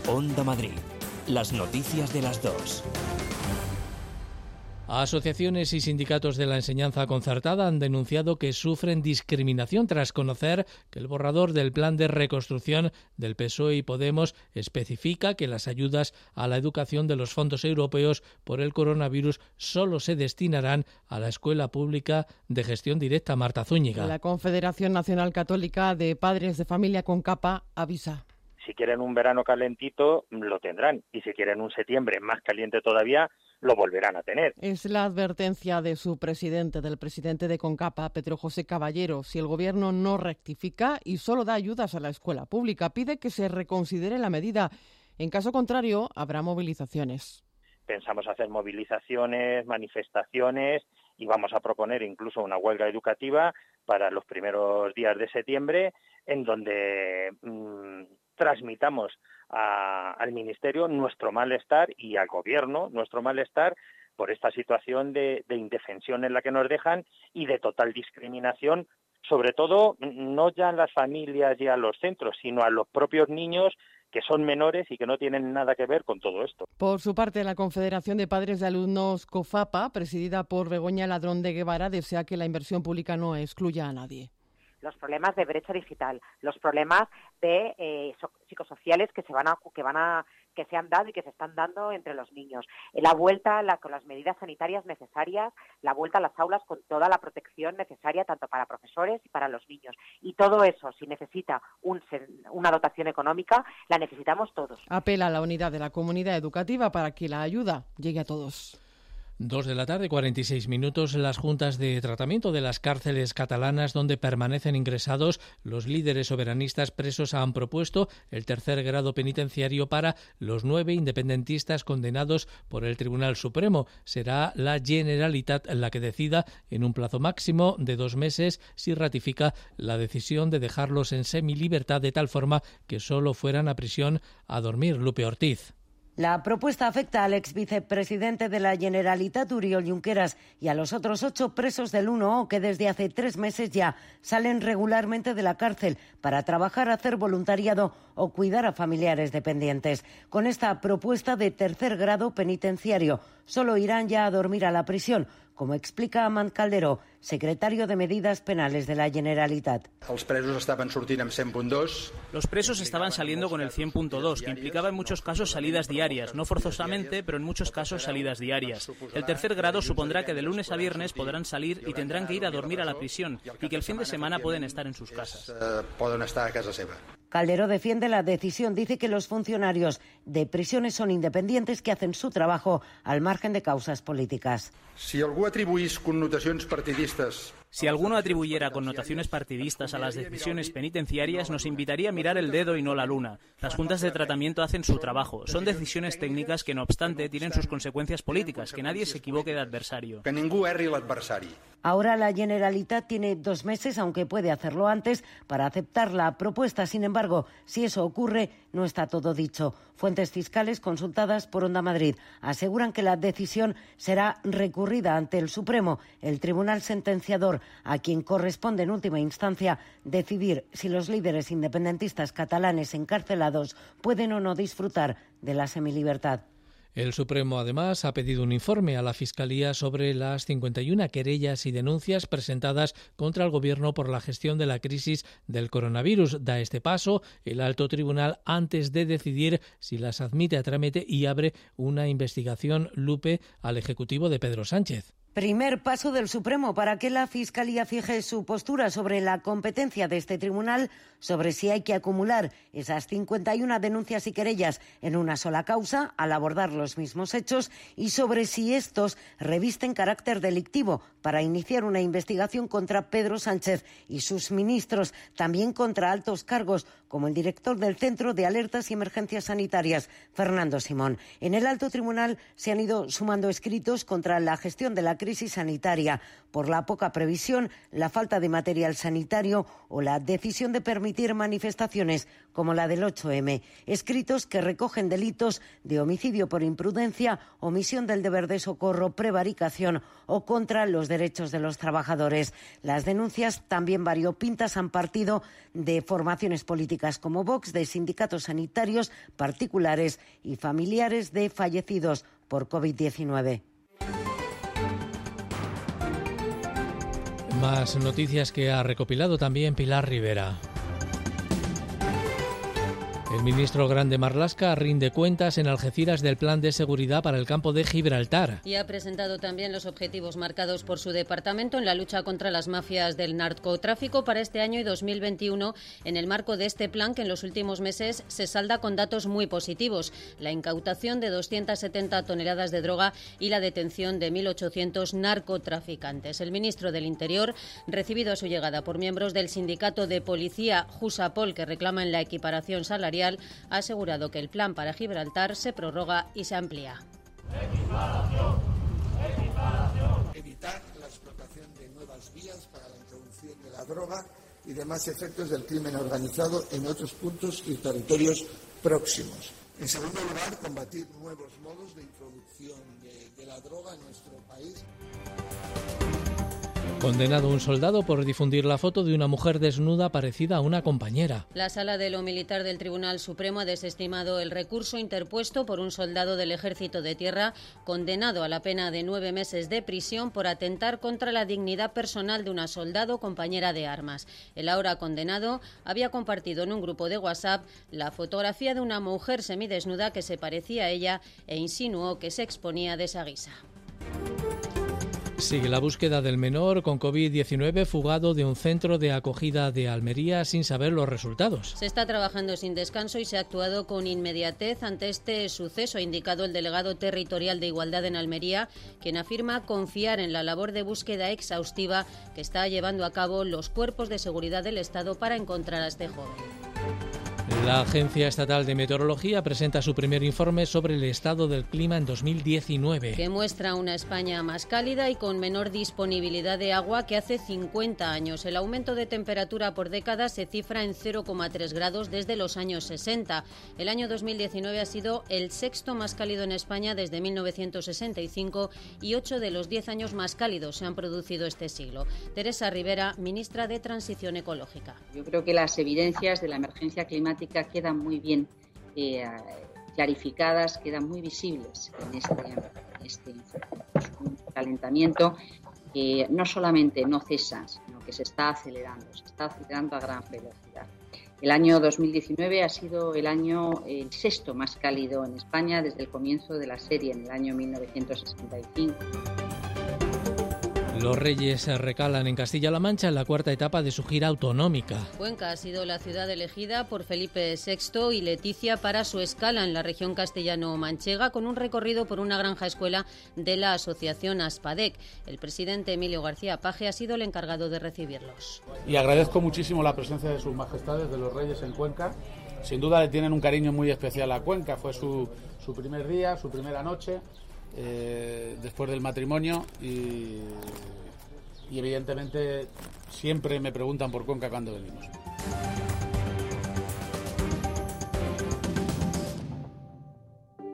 Onda Madrid. Las noticias de las dos. Asociaciones y sindicatos de la enseñanza concertada han denunciado que sufren discriminación tras conocer que el borrador del plan de reconstrucción del PSOE y Podemos especifica que las ayudas a la educación de los fondos europeos por el coronavirus solo se destinarán a la escuela pública de gestión directa Marta Zúñiga. La Confederación Nacional Católica de Padres de Familia con Capa avisa si quieren un verano calentito, lo tendrán. Y si quieren un septiembre más caliente todavía, lo volverán a tener. Es la advertencia de su presidente, del presidente de Concapa, Pedro José Caballero. Si el gobierno no rectifica y solo da ayudas a la escuela pública, pide que se reconsidere la medida. En caso contrario, habrá movilizaciones. Pensamos hacer movilizaciones, manifestaciones y vamos a proponer incluso una huelga educativa para los primeros días de septiembre, en donde mmm, transmitamos a, al Ministerio nuestro malestar y al Gobierno nuestro malestar por esta situación de, de indefensión en la que nos dejan y de total discriminación sobre todo no ya en las familias y a los centros, sino a los propios niños que son menores y que no tienen nada que ver con todo esto. Por su parte, la Confederación de Padres de Alumnos COFAPA, presidida por Begoña Ladrón de Guevara, desea que la inversión pública no excluya a nadie los problemas de brecha digital, los problemas de eh, psicosociales que se van a que van a que se han dado y que se están dando entre los niños, la vuelta la, con las medidas sanitarias necesarias, la vuelta a las aulas con toda la protección necesaria tanto para profesores y para los niños. Y todo eso, si necesita un, una dotación económica, la necesitamos todos. Apela a la unidad de la comunidad educativa para que la ayuda llegue a todos. Dos de la tarde, 46 minutos, las juntas de tratamiento de las cárceles catalanas donde permanecen ingresados los líderes soberanistas presos han propuesto el tercer grado penitenciario para los nueve independentistas condenados por el Tribunal Supremo. Será la Generalitat la que decida en un plazo máximo de dos meses si ratifica la decisión de dejarlos en semilibertad de tal forma que solo fueran a prisión a dormir. Lupe Ortiz. La propuesta afecta al ex vicepresidente de la Generalitat, Uriol Junqueras, y a los otros ocho presos del 1O que desde hace tres meses ya salen regularmente de la cárcel para trabajar, hacer voluntariado o cuidar a familiares dependientes. Con esta propuesta de tercer grado penitenciario, solo irán ya a dormir a la prisión, como explica Amant Calderó, secretario de Medidas Penales de la Generalitat. Los presos estaban Los presos estaban saliendo con el 100.2, que implicaba en muchos casos salidas diarias, no forzosamente, pero en muchos casos salidas diarias. El tercer grado supondrá que de lunes a viernes podrán salir y tendrán que ir a dormir a la prisión y que el fin de semana pueden estar en sus casas. Eh, pueden estar a casa seva. Calderó defiende la decisión. Dice que los funcionarios de prisiones son independientes que hacen su trabajo al margen de causas políticas. Si algú atribuís connotacions partidistes periodistas si alguno atribuyera connotaciones partidistas a las decisiones penitenciarias, nos invitaría a mirar el dedo y no la luna. Las juntas de tratamiento hacen su trabajo. Son decisiones técnicas que, no obstante, tienen sus consecuencias políticas. Que nadie se equivoque de adversario. Que ningú erri l'adversari. Ahora la Generalitat tiene dos meses, aunque puede hacerlo antes, para aceptar la propuesta. Sin embargo, si eso ocurre, no está todo dicho. Fuentes fiscales consultadas por Onda Madrid aseguran que la decisión será recurrida ante el Supremo, el tribunal sentenciador, a quien corresponde en última instancia decidir si los líderes independentistas catalanes encarcelados pueden o no disfrutar de la semilibertad. El Supremo, además, ha pedido un informe a la Fiscalía sobre las 51 querellas y denuncias presentadas contra el Gobierno por la gestión de la crisis del coronavirus. Da este paso el alto tribunal antes de decidir si las admite a trámite y abre una investigación lupe al Ejecutivo de Pedro Sánchez. Primer paso del Supremo para que la Fiscalía fije su postura sobre la competencia de este tribunal, sobre si hay que acumular esas 51 denuncias y querellas en una sola causa al abordar los mismos hechos y sobre si estos revisten carácter delictivo para iniciar una investigación contra Pedro Sánchez y sus ministros, también contra altos cargos como el director del Centro de Alertas y Emergencias Sanitarias, Fernando Simón. En el alto tribunal se han ido sumando escritos contra la gestión de la crisis crisis sanitaria por la poca previsión, la falta de material sanitario o la decisión de permitir manifestaciones como la del 8M. Escritos que recogen delitos de homicidio por imprudencia, omisión del deber de socorro, prevaricación o contra los derechos de los trabajadores. Las denuncias también variopintas han partido de formaciones políticas como Vox, de sindicatos sanitarios particulares y familiares de fallecidos por COVID-19. Más noticias que ha recopilado también Pilar Rivera. El ministro Grande Marlasca rinde cuentas en Algeciras del plan de seguridad para el campo de Gibraltar. Y ha presentado también los objetivos marcados por su departamento en la lucha contra las mafias del narcotráfico para este año y 2021 en el marco de este plan que en los últimos meses se salda con datos muy positivos. La incautación de 270 toneladas de droga y la detención de 1.800 narcotraficantes. El ministro del Interior, recibido a su llegada por miembros del sindicato de policía Jusapol que reclaman la equiparación salarial, ha asegurado que el plan para Gibraltar se prorroga y se amplía. Evitar la explotación de nuevas vías para la introducción de la droga y demás efectos del crimen organizado en otros puntos y territorios próximos. En segundo lugar, combatir nuevos modos de introducción de, de la droga en nuestro país. Condenado un soldado por difundir la foto de una mujer desnuda parecida a una compañera. La sala de lo militar del Tribunal Supremo ha desestimado el recurso interpuesto por un soldado del Ejército de Tierra condenado a la pena de nueve meses de prisión por atentar contra la dignidad personal de una soldado compañera de armas. El ahora condenado había compartido en un grupo de WhatsApp la fotografía de una mujer semidesnuda que se parecía a ella e insinuó que se exponía de esa guisa. Sigue la búsqueda del menor con COVID-19 fugado de un centro de acogida de Almería sin saber los resultados. Se está trabajando sin descanso y se ha actuado con inmediatez ante este suceso, ha indicado el delegado territorial de Igualdad en Almería, quien afirma confiar en la labor de búsqueda exhaustiva que está llevando a cabo los cuerpos de seguridad del Estado para encontrar a este joven. La Agencia Estatal de Meteorología presenta su primer informe sobre el estado del clima en 2019. Que muestra una España más cálida y con menor disponibilidad de agua que hace 50 años. El aumento de temperatura por década se cifra en 0,3 grados desde los años 60. El año 2019 ha sido el sexto más cálido en España desde 1965 y ocho de los 10 años más cálidos se han producido este siglo. Teresa Rivera, ministra de Transición Ecológica. Yo creo que las evidencias de la emergencia climática quedan muy bien eh, clarificadas, quedan muy visibles en este, en este calentamiento que no solamente no cesa, sino que se está acelerando, se está acelerando a gran velocidad. El año 2019 ha sido el año el sexto más cálido en España desde el comienzo de la serie en el año 1965. Los Reyes recalan en Castilla-La Mancha en la cuarta etapa de su gira autonómica. Cuenca ha sido la ciudad elegida por Felipe VI y Leticia para su escala en la región castellano-manchega con un recorrido por una granja escuela de la asociación Aspadec. El presidente Emilio García Paje ha sido el encargado de recibirlos. Y agradezco muchísimo la presencia de sus majestades, de los Reyes en Cuenca. Sin duda le tienen un cariño muy especial a Cuenca. Fue su, su primer día, su primera noche. Eh, después del matrimonio y evidentemente siempre me preguntan por Cuenca cuando venimos.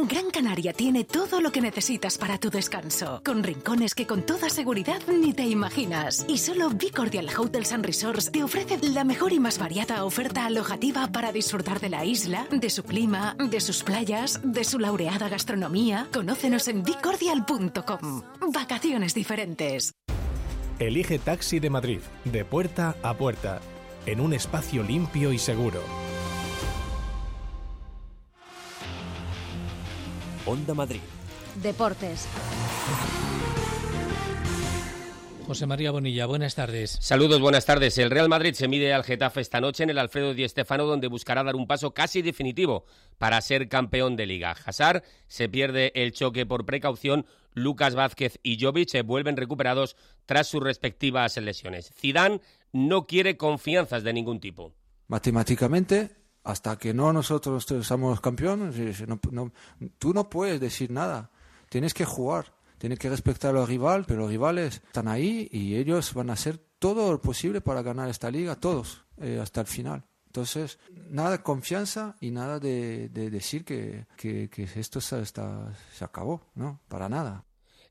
Gran Canaria tiene todo lo que necesitas para tu descanso, con rincones que con toda seguridad ni te imaginas. Y solo Bicordial Hotels and Resorts te ofrece la mejor y más variada oferta alojativa para disfrutar de la isla, de su clima, de sus playas, de su laureada gastronomía. Conócenos en bicordial.com. Vacaciones diferentes. Elige Taxi de Madrid, de puerta a puerta, en un espacio limpio y seguro. Onda Madrid. Deportes. José María Bonilla, buenas tardes. Saludos, buenas tardes. El Real Madrid se mide al Getafe esta noche en el Alfredo Di Stéfano, donde buscará dar un paso casi definitivo para ser campeón de Liga. Hazard se pierde el choque por precaución. Lucas Vázquez y Jovic se vuelven recuperados tras sus respectivas lesiones. Zidane no quiere confianzas de ningún tipo. Matemáticamente hasta que no nosotros somos campeones, no, tú no puedes decir nada. Tienes que jugar, tienes que respetar al rival, pero los rivales están ahí y ellos van a hacer todo lo posible para ganar esta liga, todos, eh, hasta el final. Entonces, nada de confianza y nada de, decir que, que, esto se acabó, ¿no? Para nada.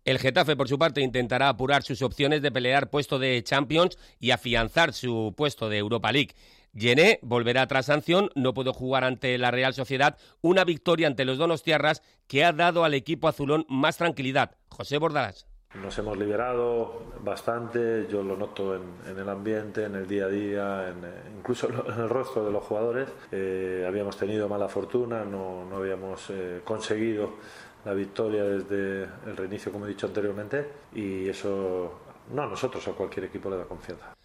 El Getafe, por su parte, intentará apurar sus opciones de pelear puesto de Champions y afianzar su puesto de Europa League. Llené volverá tras sanción, no pudo jugar ante la Real Sociedad, una victoria ante los Donostiarras que ha dado al equipo azulón más tranquilidad. José Bordalás. Nos hemos liberado bastante, yo lo noto en, el ambiente, en el día a día, en, incluso en el rostro de los jugadores. Eh, habíamos tenido mala fortuna, no, no habíamos eh, conseguido la victoria desde el reinicio, como he dicho anteriormente, y eso no a nosotros, a cualquier equipo le da confianza.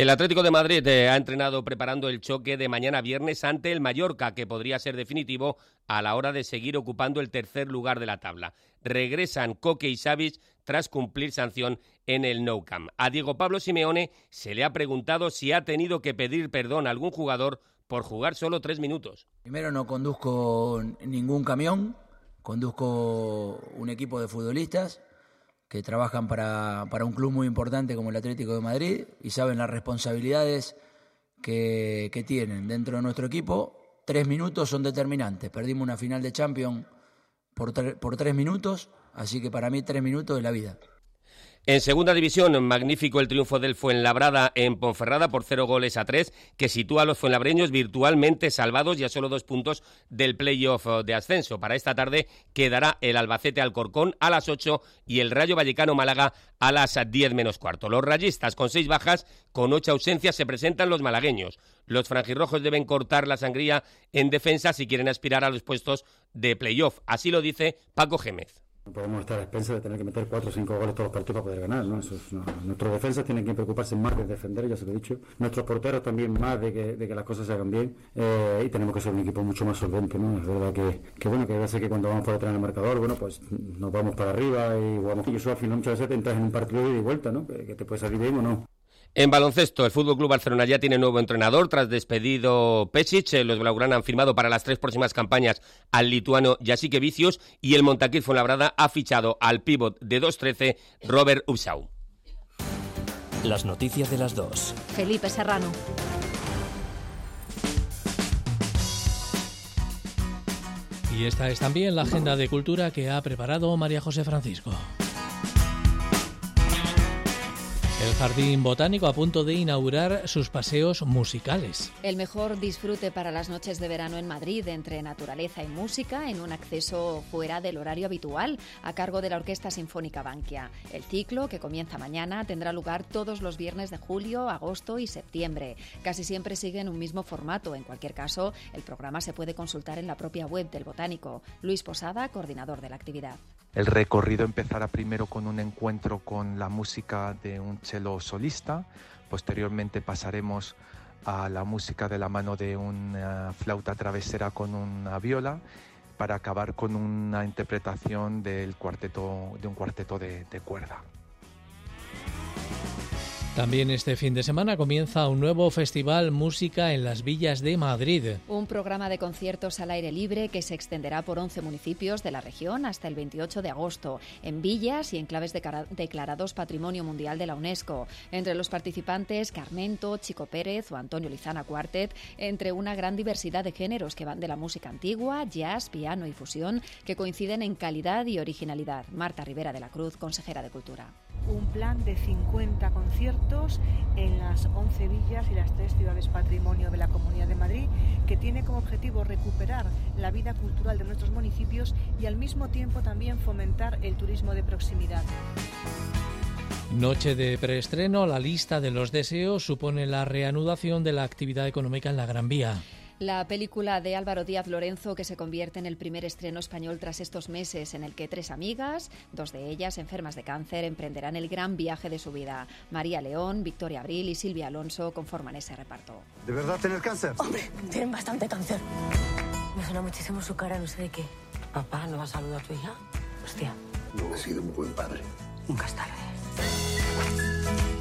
El Atlético de Madrid eh, ha entrenado preparando el choque de mañana viernes ante el Mallorca, que podría ser definitivo a la hora de seguir ocupando el tercer lugar de la tabla. Regresan Coque y Savic tras cumplir sanción en el Nou Camp. A Diego Pablo Simeone se le ha preguntado si ha tenido que pedir perdón a algún jugador por jugar solo tres minutos. Primero no conduzco ningún camión, conduzco un equipo de futbolistas que trabajan para, para, un club muy importante como el Atlético de Madrid y saben las responsabilidades que, que tienen dentro de nuestro equipo. Tres minutos son determinantes. Perdimos una final de Champions por, por tres minutos, así que para mí tres minutos es la vida. En segunda división, magnífico el triunfo del Fuenlabrada en Ponferrada por cero goles a tres, que sitúa a los fuenlabreños virtualmente salvados y a solo dos puntos del playoff de ascenso. Para esta tarde quedará el Albacete Alcorcón a las ocho y el Rayo Vallecano Málaga a las diez menos cuarto. Los rayistas con seis bajas, con ocho ausencias, se presentan los malagueños. Los franjirrojos deben cortar la sangría en defensa si quieren aspirar a los puestos de playoff. Así lo dice Paco Gémez. No podemos estar a expensas de tener que meter 4 o 5 goles todos los partidos para poder ganar, ¿no? Eso es, Nuestros defensas tienen que preocuparse más de defender, ya se lo he dicho. Nuestros porteros también más de que, de que las cosas se hagan bien. Eh, y tenemos que ser un equipo mucho más solvente, ¿no? Es verdad que, que bueno, que a veces que cuando vamos por detrás del marcador, bueno, pues nos vamos para arriba y vamos. Y eso al final muchas veces te entras en un partido de vuelta, ¿no? Que, que te puede salir bien o no. En baloncesto, el Fútbol Club Barcelona ya tiene nuevo entrenador tras despedido Pesic. Eh, los Blaugrana han firmado para las tres próximas campañas al lituano Jasique Vicios y el Montaquit Fuenlabrada ha fichado al pívot de 2-13 Robert Upsau. Las noticias de las dos. Felipe Serrano. Y esta es también la agenda de cultura que ha preparado María José Francisco. El Jardín Botánico a punto de inaugurar sus paseos musicales. El mejor disfrute para las noches de verano en Madrid entre naturaleza y música en un acceso fuera del horario habitual a cargo de la Orquesta Sinfónica Bankia. El ciclo, que comienza mañana, tendrá lugar todos los viernes de julio, agosto y septiembre. Casi siempre siguen un mismo formato. En cualquier caso, el programa se puede consultar en la propia web del Botánico. Luis Posada, coordinador de la actividad. El recorrido empezará primero con un encuentro con la música de un cello solista, posteriormente pasaremos a la música de la mano de una flauta travesera con una viola para acabar con una interpretación de un cuarteto de cuerda. También este fin de semana comienza un nuevo festival Música en las Villas de Madrid. Un programa de conciertos al aire libre que se extenderá por 11 municipios de la región hasta el 28 de agosto, en villas y enclaves declarados Patrimonio Mundial de la UNESCO. Entre los participantes, Carmento, Chico Pérez o Antonio Lizana Cuartet, entre una gran diversidad de géneros que van de la música antigua, jazz, piano y fusión, que coinciden en calidad y originalidad. Marta Rivera de la Cruz, consejera de Cultura un plan de 50 conciertos en las 11 villas y las tres ciudades patrimonio de la Comunidad de Madrid, que tiene como objetivo recuperar la vida cultural de nuestros municipios y al mismo tiempo también fomentar el turismo de proximidad. Noche de preestreno, la lista de los deseos supone la reanudación de la actividad económica en la Gran Vía. La película de Álvaro Díaz Lorenzo que se convierte en el primer estreno español tras estos meses en el que tres amigas, dos de ellas enfermas de cáncer, emprenderán el gran viaje de su vida. María León, Victoria Abril y Silvia Alonso conforman ese reparto. ¿De verdad tener cáncer? Hombre, tienen bastante cáncer. Me suena muchísimo su cara, no sé de qué. Papá, ¿no va a saludar a tu hija? Hostia. No ha sido un buen padre. Nunca es tarde.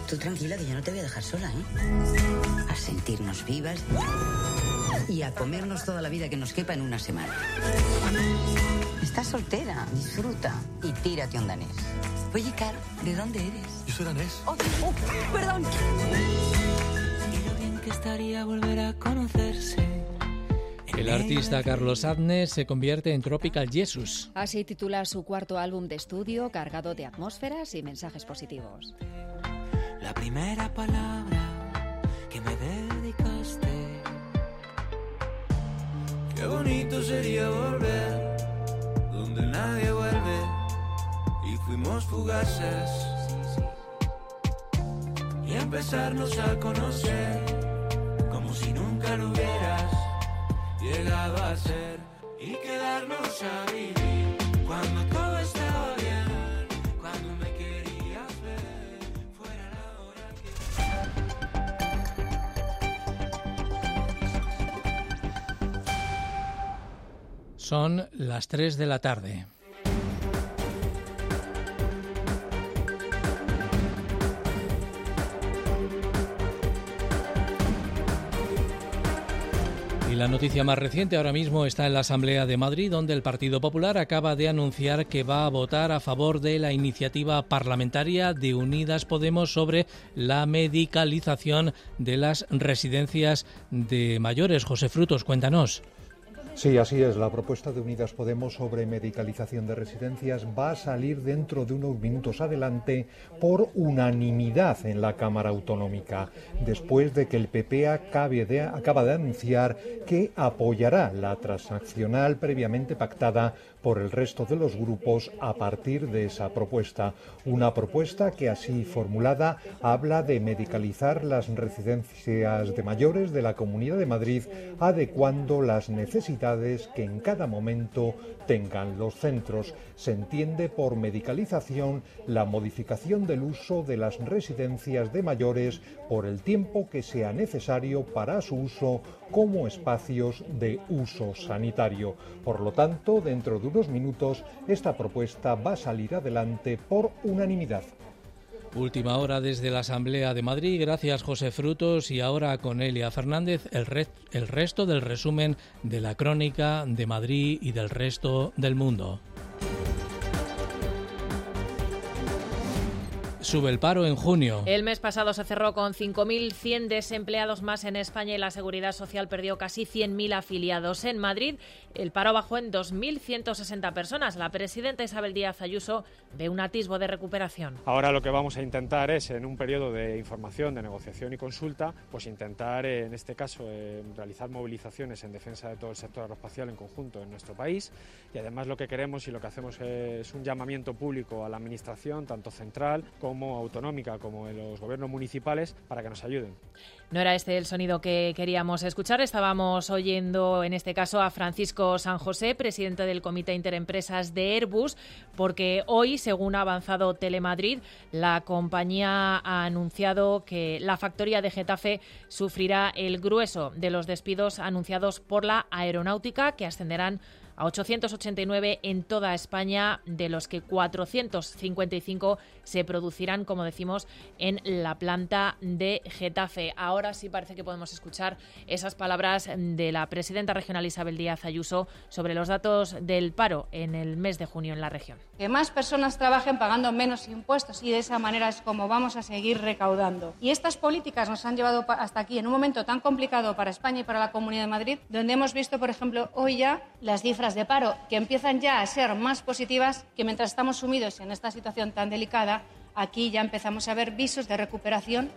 Tú tranquila que yo no te voy a dejar sola, ¿eh? A sentirnos vivas y a comernos toda la vida que nos quepa en una semana. Estás soltera, disfruta y tírate un danés. Oye, Caro, ¿de dónde eres? Yo soy danés. Oh, oh, perdón. Y lo bien que estaría volver a conocerse. El artista Carlos Adnes se convierte en Tropical Jesus. Así titula su cuarto álbum de estudio cargado de atmósferas y mensajes positivos. La primera palabra que me dedicaste. Qué bonito sería volver donde nadie vuelve y fuimos fugaces. Y empezarnos a conocer como si nunca lo hubieras llegado a ser. Y quedarnos a vivir cuando todo estaba Son las 3 de la tarde. Y la noticia más reciente ahora mismo está en la Asamblea de Madrid, donde el Partido Popular acaba de anunciar que va a votar a favor de la iniciativa parlamentaria de Unidas Podemos sobre la medicalización de las residencias de mayores. José Frutos, cuéntanos. Sí, así es. La propuesta de Unidas Podemos sobre medicalización de residencias va a salir dentro de unos minutos adelante por unanimidad en la Cámara Autonómica, después de que el PP acabe de, acaba de anunciar que apoyará la transaccional previamente pactada por el resto de los grupos a partir de esa propuesta. Una propuesta que así formulada habla de medicalizar las residencias de mayores de la Comunidad de Madrid, adecuando las necesidades que en cada momento tengan los centros. Se entiende por medicalización la modificación del uso de las residencias de mayores por el tiempo que sea necesario para su uso como espacios de uso sanitario. Por lo tanto, dentro de unos minutos, esta propuesta va a salir adelante por unanimidad. Última hora desde la Asamblea de Madrid. Gracias, José Frutos. Y ahora con Elia Fernández, el, el resto del resumen de la crónica de Madrid y del resto del mundo. Sube el paro en junio. El mes pasado se cerró con 5.100 desempleados más en España y la Seguridad Social perdió casi 100.000 afiliados. En Madrid el paro bajó en 2.160 personas. La presidenta Isabel Díaz Ayuso ve un atisbo de recuperación. Ahora lo que vamos a intentar es, en un periodo de información, de negociación y consulta, pues intentar, eh, en este caso, eh, realizar movilizaciones en defensa de todo el sector aeroespacial en conjunto en nuestro país. Y además lo que queremos y lo que hacemos es un llamamiento público a la Administración, tanto central como autonómica, como en los gobiernos municipales, para que nos ayuden. No era este el sonido que queríamos escuchar. Estábamos oyendo, en este caso, a Francisco San José, presidente del Comité Interempresas de Airbus, porque hoy, según ha avanzado Telemadrid, la compañía ha anunciado que la factoría de Getafe sufrirá el grueso de los despidos anunciados por la aeronáutica, que ascenderán 889 en toda España, de los que 455 se producirán, como decimos, en la planta de Getafe. Ahora sí parece que podemos escuchar esas palabras de la presidenta regional Isabel Díaz Ayuso sobre los datos del paro en el mes de junio en la región. Que más personas trabajen pagando menos impuestos y de esa manera es como vamos a seguir recaudando. Y estas políticas nos han llevado hasta aquí en un momento tan complicado para España y para la Comunidad de Madrid, donde hemos visto, por ejemplo, hoy ya las de paro que empiezan ya a ser más positivas que mientras estamos sumidos en esta situación tan delicada, aquí ya empezamos a ver visos de recuperación.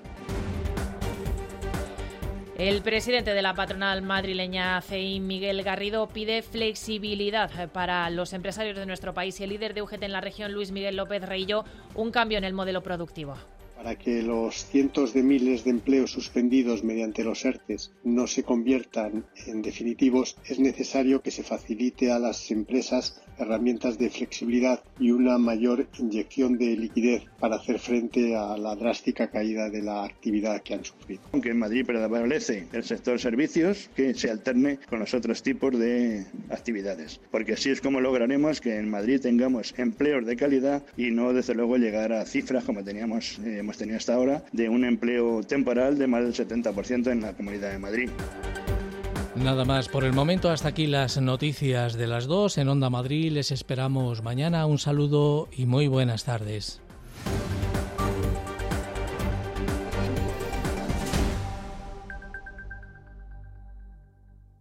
El presidente de la patronal madrileña CEI, Miguel Garrido, pide flexibilidad para los empresarios de nuestro país y el líder de UGT en la región, Luis Miguel López Reillo, un cambio en el modelo productivo. Para que los cientos de miles de empleos suspendidos mediante los ERTES no se conviertan en definitivos, es necesario que se facilite a las empresas herramientas de flexibilidad y una mayor inyección de liquidez para hacer frente a la drástica caída de la actividad que han sufrido. Aunque en Madrid prevalece el sector servicios, que se alterne con los otros tipos de actividades, porque así es como lograremos que en Madrid tengamos empleos de calidad y no, desde luego, llegar a cifras como teníamos, eh, hemos tenido hasta ahora, de un empleo temporal de más del 70% en la Comunidad de Madrid. Nada más por el momento, hasta aquí las noticias de las dos en Onda Madrid. Les esperamos mañana. Un saludo y muy buenas tardes.